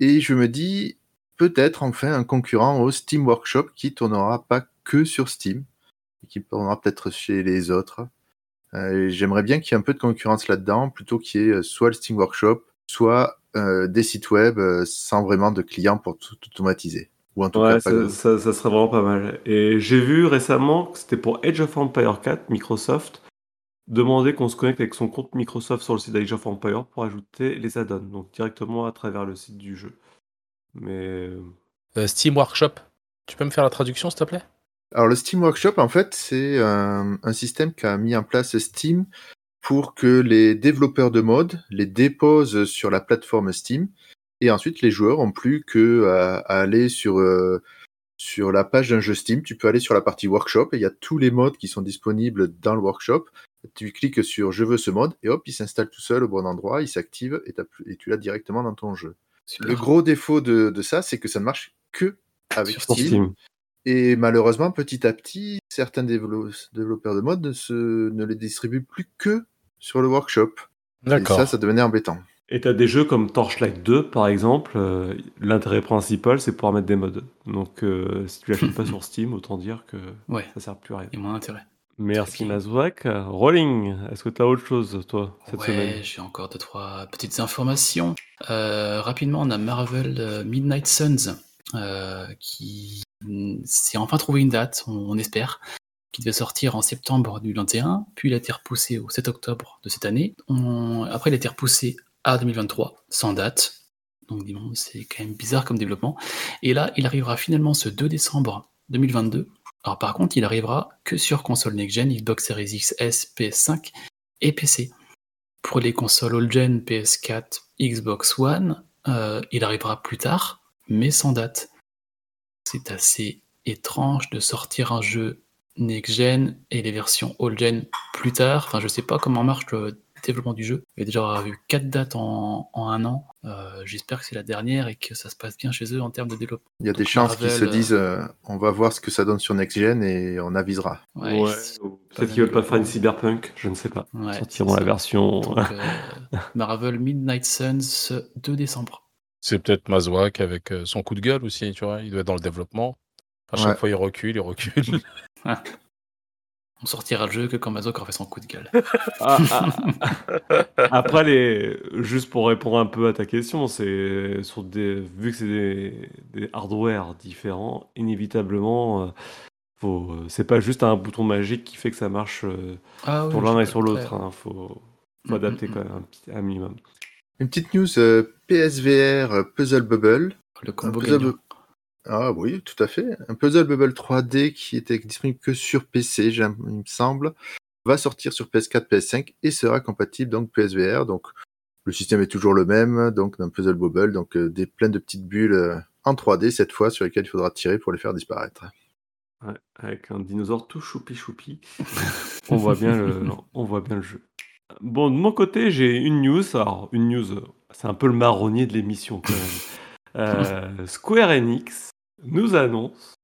Et je me dis, peut-être enfin un concurrent au Steam Workshop qui tournera pas que sur Steam, et qui tournera peut-être chez les autres. Euh, J'aimerais bien qu'il y ait un peu de concurrence là-dedans, plutôt qu'il y ait euh, soit le Steam Workshop, soit des sites web sans vraiment de clients pour tout automatiser. Ou en tout Ouais, cas, pas ça, de- ça- ça serait vraiment pas mal. Et j'ai vu récemment que c'était pour Age of Empire 4, Microsoft, demander qu'on se connecte avec son compte Microsoft sur le site d'Age of Empire pour ajouter les add-ons, donc directement à travers le site du jeu. Mais euh, Euh, Steam Workshop. Tu peux me faire la traduction, s'il te plaît? Alors le Steam Workshop, en fait, c'est un, un système qu'a mis en place Steam pour que les développeurs de mode les déposent sur la plateforme Steam et ensuite les joueurs ont plus que à, à aller sur euh, sur la page d'un jeu Steam. Tu peux aller sur la partie Workshop et il y a tous les modes qui sont disponibles dans le Workshop. Tu cliques sur je veux ce mode et hop, il s'installe tout seul au bon endroit, il s'active et, tu l'as directement dans ton jeu. Super. Le gros défaut de, de ça, c'est que ça ne marche que avec Steam. Steam. Et malheureusement, petit à petit, certains dévelop- développeurs de mode ne, se, ne les distribuent plus que sur le workshop. Et ça, ça devenait embêtant. Et t'as des jeux comme Torchlight 2, par exemple, euh, l'intérêt principal, c'est pouvoir mettre des mods. Donc, euh, si tu l'achètes pas sur Steam, autant dire que Ouais, ça sert plus à rien. et moins d'intérêt. Merci. Mazouak. Rolling, est-ce que tu as autre chose, toi, cette ouais, semaine? j'ai encore deux, trois petites informations. Euh, rapidement, on a Marvel Midnight Suns qui s'est enfin trouvé une date, on, on espère, qui devait sortir en septembre du 21, puis il a été repoussé au 7 octobre de cette année. On- Après, il a été repoussé à 2023, sans date. Donc, c'est quand même bizarre comme développement. Et là, il arrivera finalement ce 2 décembre 2022. Alors, par contre, il arrivera que sur console next-gen, Xbox Series X, S, PS5 et PC. Pour les consoles old-gen, PS4, Xbox One, euh, il arrivera plus tard, mais sans date. C'est assez étrange de sortir un jeu next-gen et les versions old-gen plus tard. Enfin, je sais pas comment marche le développement du jeu. Il y a déjà eu 4 dates en, en un an. Euh, J'espère que c'est la dernière et que ça se passe bien chez eux en termes de développement. Il y a des chances qu'ils se Marvel, disent euh, on va voir ce que ça donne sur Next Gen et on avisera. Ouais, Peut-être qu'ils veulent pas faire une cyberpunk, je ne sais pas. Ouais, Ils sortiront la version. Donc, euh, Marvel Midnight Suns 2 décembre. C'est peut-être Mazouak avec euh, son coup de gueule aussi, tu vois. Il doit être dans le développement. À chaque Ouais. fois, il recule, il recule. On sortira le jeu que quand Mazok aura fait son coup de gueule. Ah, ah. Après, les... juste pour répondre un peu à ta question, c'est sur des... vu que c'est des... des hardware différents, inévitablement, euh, faut... c'est pas juste un bouton magique qui fait que ça marche euh, Ah oui, l'un et sur l'autre. hein. Faut... Mm, faut adapter mm, quand même un, petit... un minimum. Une petite news euh, PSVR euh, Puzzle Bubble. Le Un combo puzzle Ah oui, tout à fait. Un Puzzle Bubble 3D qui était disponible que sur PC, il me semble, va sortir sur PS4, PS5 et sera compatible donc PSVR. Donc le système est toujours le même, donc un Puzzle Bubble, donc euh, des plein de petites bulles euh, en 3D cette fois sur lesquelles il faudra tirer pour les faire disparaître. Ouais, avec un dinosaure tout choupi choupi. on, voit bien le... on voit bien le jeu. Bon, de mon côté, j'ai une news. Alors, une news, c'est un peu le marronnier de l'émission quand même. Euh, Square Enix nous annonce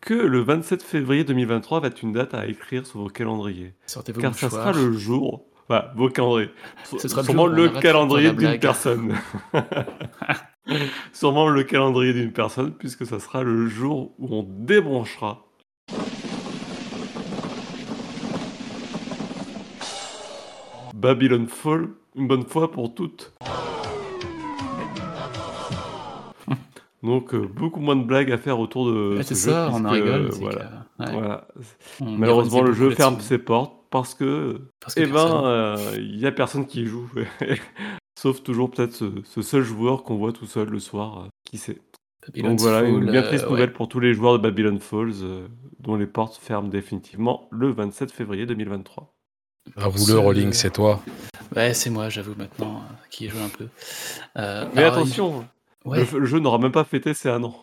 que le 27 février 2023 va être une date à écrire sur vos calendriers. Sortez vos Car ça sera le jour. Enfin, vos calendriers. Ce sera le Sûrement le arrête calendrier d'une personne. Sûrement le calendrier d'une personne, puisque ça sera le jour où on débranchera Babylon Fall une bonne fois pour toutes. Donc euh, beaucoup moins de blagues à faire autour de ce c'est jeu, ça, on en rigole. euh, c'est voilà. que, ouais, Voilà. on Malheureusement, le jeu ferme ses portes parce que, Parce que eh personne- ben, euh, il y a personne qui joue. Sauf toujours peut-être ce, ce seul joueur qu'on voit tout seul le soir, euh, qui sait. Babylon Donc voilà, une bien euh, triste ouais. nouvelle pour tous les joueurs de Babylon Falls, euh, dont les portes ferment définitivement le 27 février 2023. À vous le rolling, c'est toi. Ouais, c'est moi, j'avoue maintenant, euh, qui joue un peu. Euh, Mais alors, attention, il- ouais. le, le jeu n'aura même pas fêté ses un an.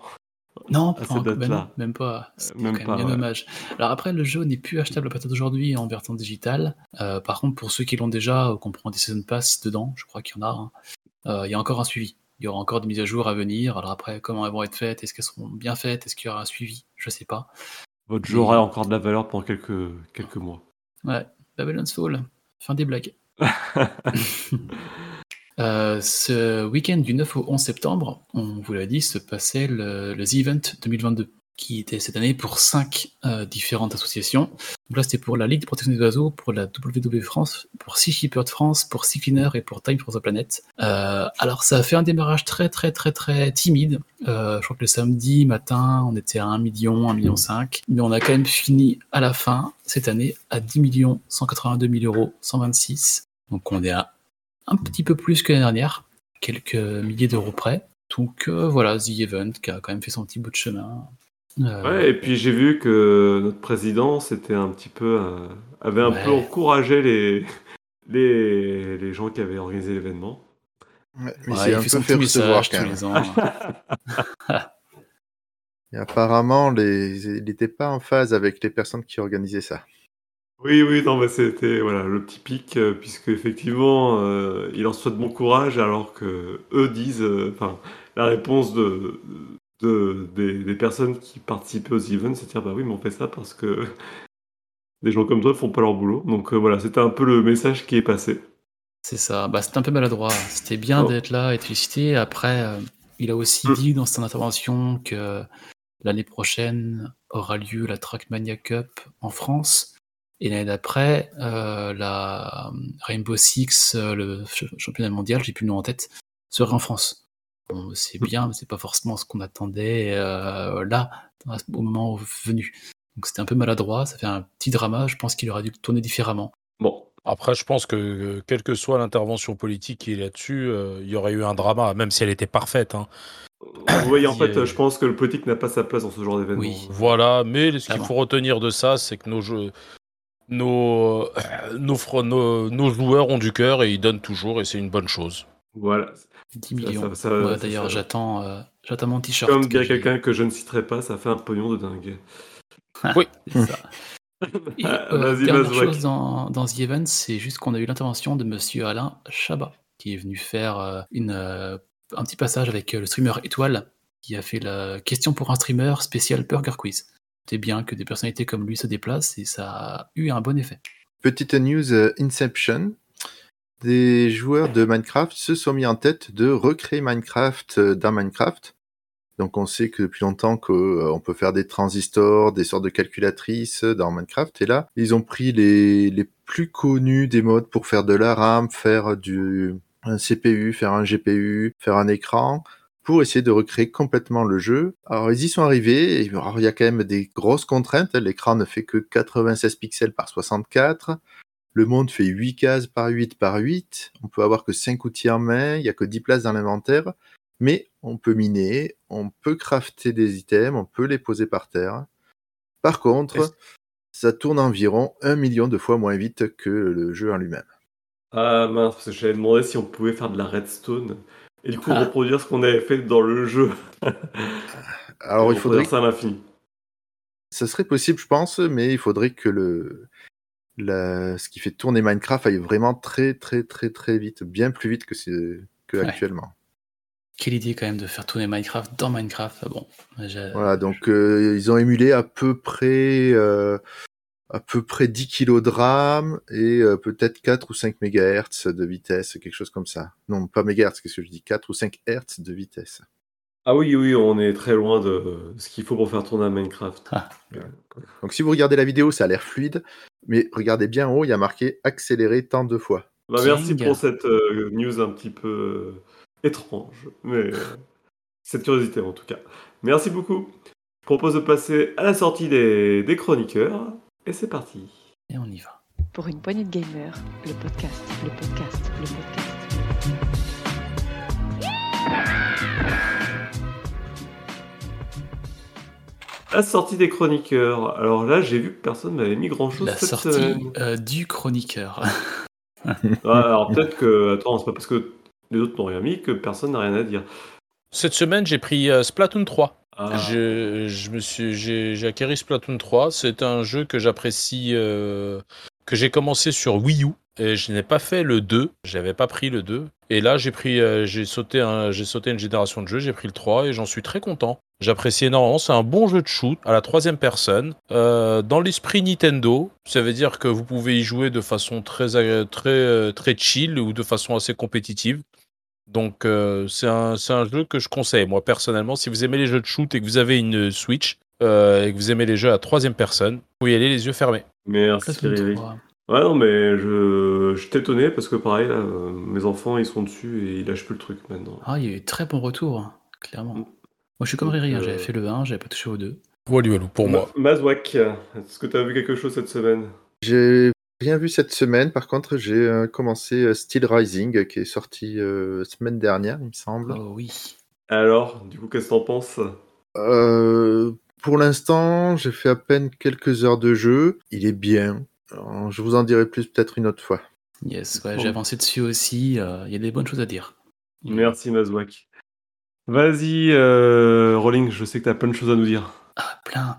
Non, pas encore, ben non, même pas. C'est même quand même pas, bien ouais. dommage. Alors après, le jeu n'est plus achetable à partir d'aujourd'hui en version digitale. Euh, par contre, pour ceux qui l'ont déjà, euh, qu'on prend des season pass dedans, je crois qu'il y en a. hein, euh, il y a encore un suivi. Il y aura encore des mises à jour à venir. Alors après, comment elles vont être faites? Est-ce qu'elles seront bien faites? Est-ce qu'il y aura un suivi? Je sais pas. Votre jeu aura encore de la valeur pendant quelques, quelques mois. Ouais, Babylon's Fall. Fin des blagues. Euh, ce week-end du 9 au 11 septembre, on vous l'a dit, se passait le, le The Event 2022, qui était cette année pour cinq euh, différentes associations. Donc là, c'était pour la Ligue de protection des oiseaux, pour la WW France, pour Sea Shepherd France, pour Sea Cleaner et pour Time for the Planet. Euh, alors, ça a fait un démarrage très, très, très, très timide. Je crois que le samedi matin, on était à 1 million, 1 million 5, mais on a quand même fini à la fin, cette année, à 10 millions 182 000 euros, 126. Donc, on est à un petit peu plus que l'année dernière, quelques milliers d'euros près. Donc euh, voilà, The Event qui a quand même fait son petit bout de chemin. Euh, Ouais, et puis j'ai vu que notre président c'était un petit peu, euh, avait un Ouais. peu encouragé les, les, les gens qui avaient organisé l'événement. Ouais, mais ouais, c'est il un fait peu son fait petit recevoir message quand tous même. les ans. Et apparemment, les... il n'était pas en phase avec les personnes qui organisaient ça. Oui, oui, non, mais c'était voilà le petit pic, euh, puisque effectivement, euh, il leur souhaite bon courage, alors que eux disent, euh, enfin, la réponse de, de des, des personnes qui participaient aux events, c'est de dire bah oui, mais on fait ça parce que des gens comme toi font pas leur boulot. Donc euh, voilà, c'était un peu le message qui est passé. C'est ça. Bah, c'était un peu maladroit. C'était bien Oh. d'être là et de féliciter. Après, il a aussi Mm. dit dans son intervention que l'année prochaine aura lieu la Trackmania Cup en France. Et l'année d'après, euh, la Rainbow Six, euh, le ch- championnat mondial, j'ai plus le nom en tête, sera en France. Bon, c'est bien, mais c'est pas forcément ce qu'on attendait euh, là, au moment venu. Donc c'était un peu maladroit, ça fait un petit drama. Je pense qu'il aurait dû tourner différemment. Bon, Après, je pense que euh, quelle que soit l'intervention politique qui est là-dessus, euh, il y aurait eu un drama, même si elle était parfaite. hein. vous voyez, en fait, je pense que le politique n'a pas sa place dans ce genre d'événement. Oui. Voilà, mais ce qu'il faut retenir de ça, c'est que nos jeux, nos, euh, nos, fro- nos, nos joueurs ont du cœur et ils donnent toujours, et c'est une bonne chose. Voilà. 10 millions. ça- ça- Ouais, ça- D'ailleurs, ça- j'attends, euh, j'attends mon t-shirt. Comme dirait quelqu'un que je ne citerai pas, ça fait un pognon de dingue. C'est ça. Et, Ah, euh, Vas-y, dernière chose dans, dans The Event, c'est juste qu'on a eu l'intervention de Monsieur Alain Chabat, qui est venu faire euh, une, euh, un petit passage avec euh, le streamer Étoile, qui a fait la question pour un streamer spécial Burger Quiz. Bien que des personnalités comme lui se déplacent et ça a eu un bon effet. Petite news euh, Inception. Des joueurs de Minecraft se sont mis en tête de recréer Minecraft euh, dans Minecraft. Donc on sait que depuis longtemps qu'on peut faire des transistors, des sortes de calculatrices dans Minecraft. Et là, ils ont pris les, les plus connus des modes pour faire de la RAM, faire du un CPU, faire un GPU, faire un écran, pour essayer de recréer complètement le jeu. Alors ils y sont arrivés, et alors, il y a quand même des grosses contraintes. L'écran ne fait que 96 pixels par 64. Le monde fait 8 cases par 8 par 8. On peut avoir que 5 outils en main, il n'y a que 10 places dans l'inventaire. Mais on peut miner, on peut crafter des items, on peut les poser par terre. Par contre, ça tourne environ un million de fois moins vite que le jeu en lui-même. Ah mince, parce que j'avais demandé si on pouvait faire de la redstone et du coup Ah. reproduire ce qu'on avait fait dans le jeu. Alors il Reproduire faudrait ça à l'infini. Ça serait possible, je pense, mais il faudrait que le, la- ce qui fait tourner Minecraft aille vraiment très, très, très, très vite, bien plus vite que, c'est- que Ouais. actuellement. Quelle idée quand même de faire tourner Minecraft dans Minecraft. Ah Bon, Voilà, donc euh, ils ont émulé à peu près, euh, à peu près 10 kilos de RAM et euh, peut-être 4 ou 5 MHz de vitesse, quelque chose comme ça. Non, pas mégahertz, qu'est-ce que je dis? 4 ou 5 Hz de vitesse. Ah oui, oui, on est très loin de ce qu'il faut pour faire tourner un Minecraft. Ah. Donc si vous regardez la vidéo, ça a l'air fluide, mais regardez bien en haut, il y a marqué accéléré tant de fois. Bah, merci pour cette euh, news un petit peu euh, étrange, mais cette curiosité en tout cas. Merci beaucoup. Je propose de passer à la sortie des, des chroniqueurs et c'est parti. Et on y va. Pour une poignée de gamers, le podcast, le podcast, le podcast. La sortie des chroniqueurs. Alors là, j'ai vu que personne m'avait mis grand chose La cette sortie semaine. euh, du chroniqueur. Alors peut-être que. Attends, c'est pas parce que les autres n'ont rien mis que personne n'a rien à dire. Cette semaine, j'ai pris euh, Splatoon 3. Ah. Je, j'ai, acquéri Splatoon 3. C'est un jeu que j'apprécie, euh, que j'ai commencé sur Wii U et je n'ai pas fait le 2. J'avais pas pris le 2. Et là, j'ai pris, euh, j'ai sauté, sauté une génération de jeux. J'ai pris le 3 et j'en suis très content. J'apprécie énormément. C'est un bon jeu de shoot à la troisième personne. Euh, dans l'esprit Nintendo, ça veut dire que vous pouvez y jouer de façon très, très, très chill ou de façon assez compétitive. Donc, euh, c'est un, c'est un jeu que je conseille, moi, personnellement. Si vous aimez les jeux de shoot et que vous avez une Switch euh, et que vous aimez les jeux à troisième personne, vous pouvez y aller les yeux fermés. Merci Splatoon Riri. 3. Ouais, non, mais je, je t'ai étonné parce que pareil, là, euh, mes enfants ils sont dessus et ils lâchent plus le truc maintenant. Ah, il y a eu très bon retour, hein, clairement. Mm. Moi, je suis comme Riri, hein, euh, j'avais fait le 1, j'avais pas touché au 2. Voilà, voilà, pour moi. Ma- Mazouak, est-ce que tu as vu quelque chose cette semaine? J'ai rien vu cette semaine. Par contre, j'ai euh, commencé euh, Steel Rising, qui est sorti euh, semaine dernière, il me semble. Oh oui. Alors, du coup, qu'est-ce que t'en penses? Euh, pour l'instant, j'ai fait à peine quelques heures de jeu. Il est bien. Alors, je vous en dirai plus peut-être une autre fois. Yes, ouais, j'ai avancé dessus aussi. euh, Il y a des bonnes choses à dire. Merci Mazouak. Vas-y, euh, Rolling, je sais que t'as plein de choses à nous dire. Ah, plein.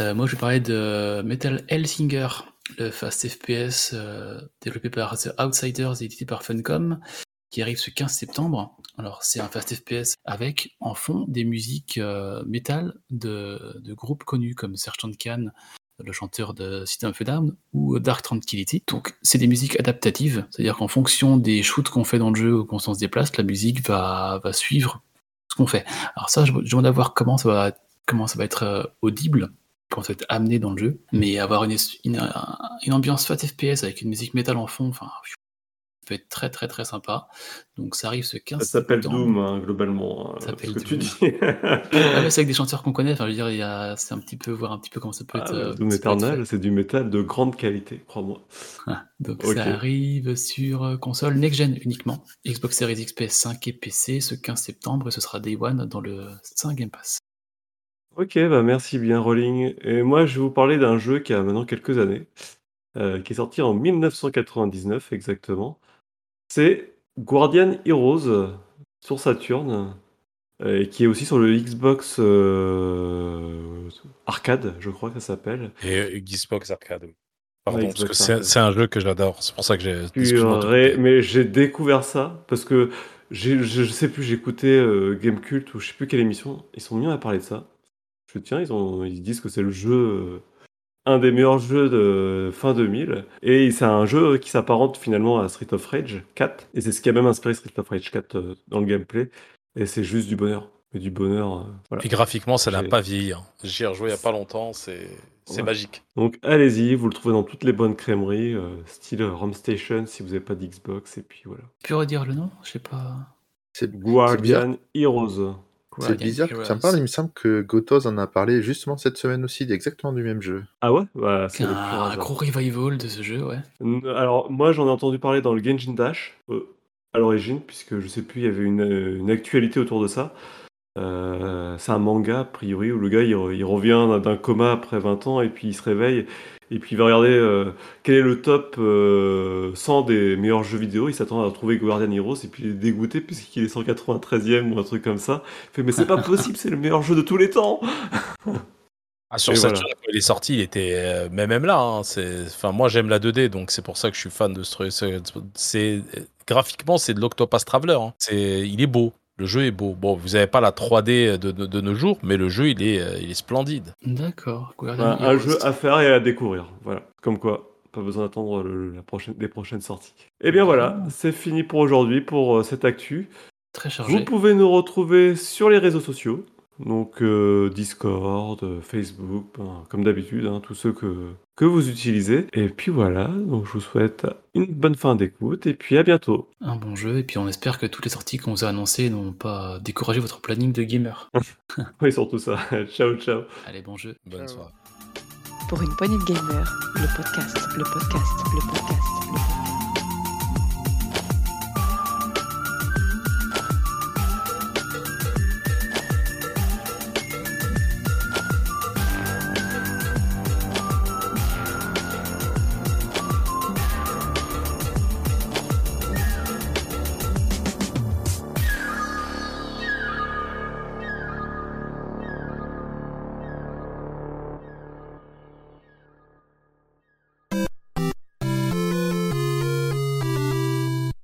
Euh, moi, je vais parler de Metal Hellsinger, le fast FPS euh, développé par The Outsiders et édité par Funcom, qui arrive ce 15 septembre. Alors, c'est un fast FPS avec en fond des musiques euh, métal de, groupes connus comme Sergeant Khan, le chanteur de System of Down, ou Dark Tranquillity. Donc, c'est des musiques adaptatives, c'est-à-dire qu'en fonction des shoots qu'on fait dans le jeu ou qu'on s'en se déplace, la musique va, suivre ce qu'on fait. Alors ça, je demande à voir comment ça va comment ça va être euh, audible, va être amené dans le jeu, mais avoir une, une, un- une ambiance fat FPS avec une musique métal en fond, enfin, ça peut être très très très sympa. Donc ça arrive ce 15 Ça s'appelle septembre. Doom, hein, globalement. hein, Ça s'appelle ce que tu Doom. dis. Ah c'est avec des chanteurs qu'on connaît, enfin, je veux dire, il y a, c'est un petit peu, voir un petit peu comment ça peut Ah, être. euh, Doom Eternal, c'est du métal de grande qualité, crois-moi. Ah, donc ça arrive sur euh, console next-gen uniquement, Xbox Series X, PS5 et PC ce 15 septembre, et ce sera Day One dans le 5 Game Pass. Ok, bah merci bien Rolling. Et moi, je vais vous parler d'un jeu qui a maintenant quelques années, euh, qui est sorti en 1999 exactement. C'est Guardian Heroes euh, sur Saturn, euh, et qui est aussi sur le Xbox euh, Arcade, je crois que ça s'appelle. Et Xbox Arcade. oui. Pardon, Ouais, parce que Xbox c'est Arcade. c'est un jeu que j'adore. C'est pour ça que j'ai. excuse-moi de te Purée, couper. mais j'ai découvert ça parce que j'ai- je, je sais plus, j'écoutais euh, Game Cult ou je sais plus quelle émission. Ils sont mis à parler de ça. Je tiens, ils, ont, ils disent que c'est le jeu, euh, un des meilleurs jeux de fin 2000. Et c'est un jeu qui s'apparente finalement à Street of Rage 4. Et c'est ce qui a même inspiré Street of Rage 4 euh, dans le gameplay. Et c'est juste du bonheur. Mais du bonheur, euh, voilà. Puis graphiquement, ça n'a J'ai- pas vieilli. hein. J'y ai rejoué il n'y a pas longtemps. C'est c'est Ouais. magique. Donc allez-y, vous le trouvez dans toutes les bonnes crèmeries, euh, style Rom Station si vous n'avez pas d'Xbox. Et puis voilà. Tu peux redire le nom Je sais pas. C'est Guardian Heroes. C'est bizarre que tu en parles. Il me semble que Gotos en a parlé justement cette semaine aussi, exactement du même jeu. Ah ouais? Bah, C'est un, un hasard. gros revival de ce jeu, ouais. Alors, moi, j'en ai entendu parler dans le Genshin Dash, euh, à l'origine, puisque je sais plus, il y avait une, euh, une actualité autour de ça. Euh, c'est un manga, a priori, où le gars, il, re- il revient d'un- d'un coma après 20 ans, et puis il se réveille, et puis il va regarder euh, quel est le top euh, 100 des meilleurs jeux vidéo. Il s'attend à retrouver Guardian Heroes, et puis il est dégoûté, puisqu'il est 193e ou un truc comme ça. Il fait, mais c'est pas possible, c'est le meilleur jeu de tous les temps! Ah, sur Saturn, voilà. quand il est sorti, il était. euh, mais même là, hein. Enfin, moi, j'aime la 2D, donc c'est pour ça que je suis fan de ce truc. C'est graphiquement, c'est de l'Octopus Traveler. hein. C'est, il est beau. Le jeu est beau. Bon, vous n'avez pas la 3D de, de- de nos jours, mais le jeu, il est, euh, il est splendide. D'accord. Un, jeu à faire et à découvrir. Voilà. Comme quoi, pas besoin d'attendre le- la prochaine, les prochaines sorties. Et bien voilà, c'est fini pour aujourd'hui, pour euh, cette actu. Très Vous chargé. pouvez nous retrouver sur les réseaux sociaux. Donc euh, Discord, euh, Facebook, ben, comme d'habitude, hein, tous ceux que, que vous utilisez. Et puis voilà, donc je vous souhaite une bonne fin d'écoute et puis à bientôt. Un bon jeu, et puis on espère que toutes les sorties qu'on vous a annoncées n'ont pas découragé votre planning de gamer. Oui, surtout ça. ciao, ciao. Allez, bon jeu. Bonne Ciao. soirée. Pour une poignée de gamers, le podcast, le podcast, le podcast.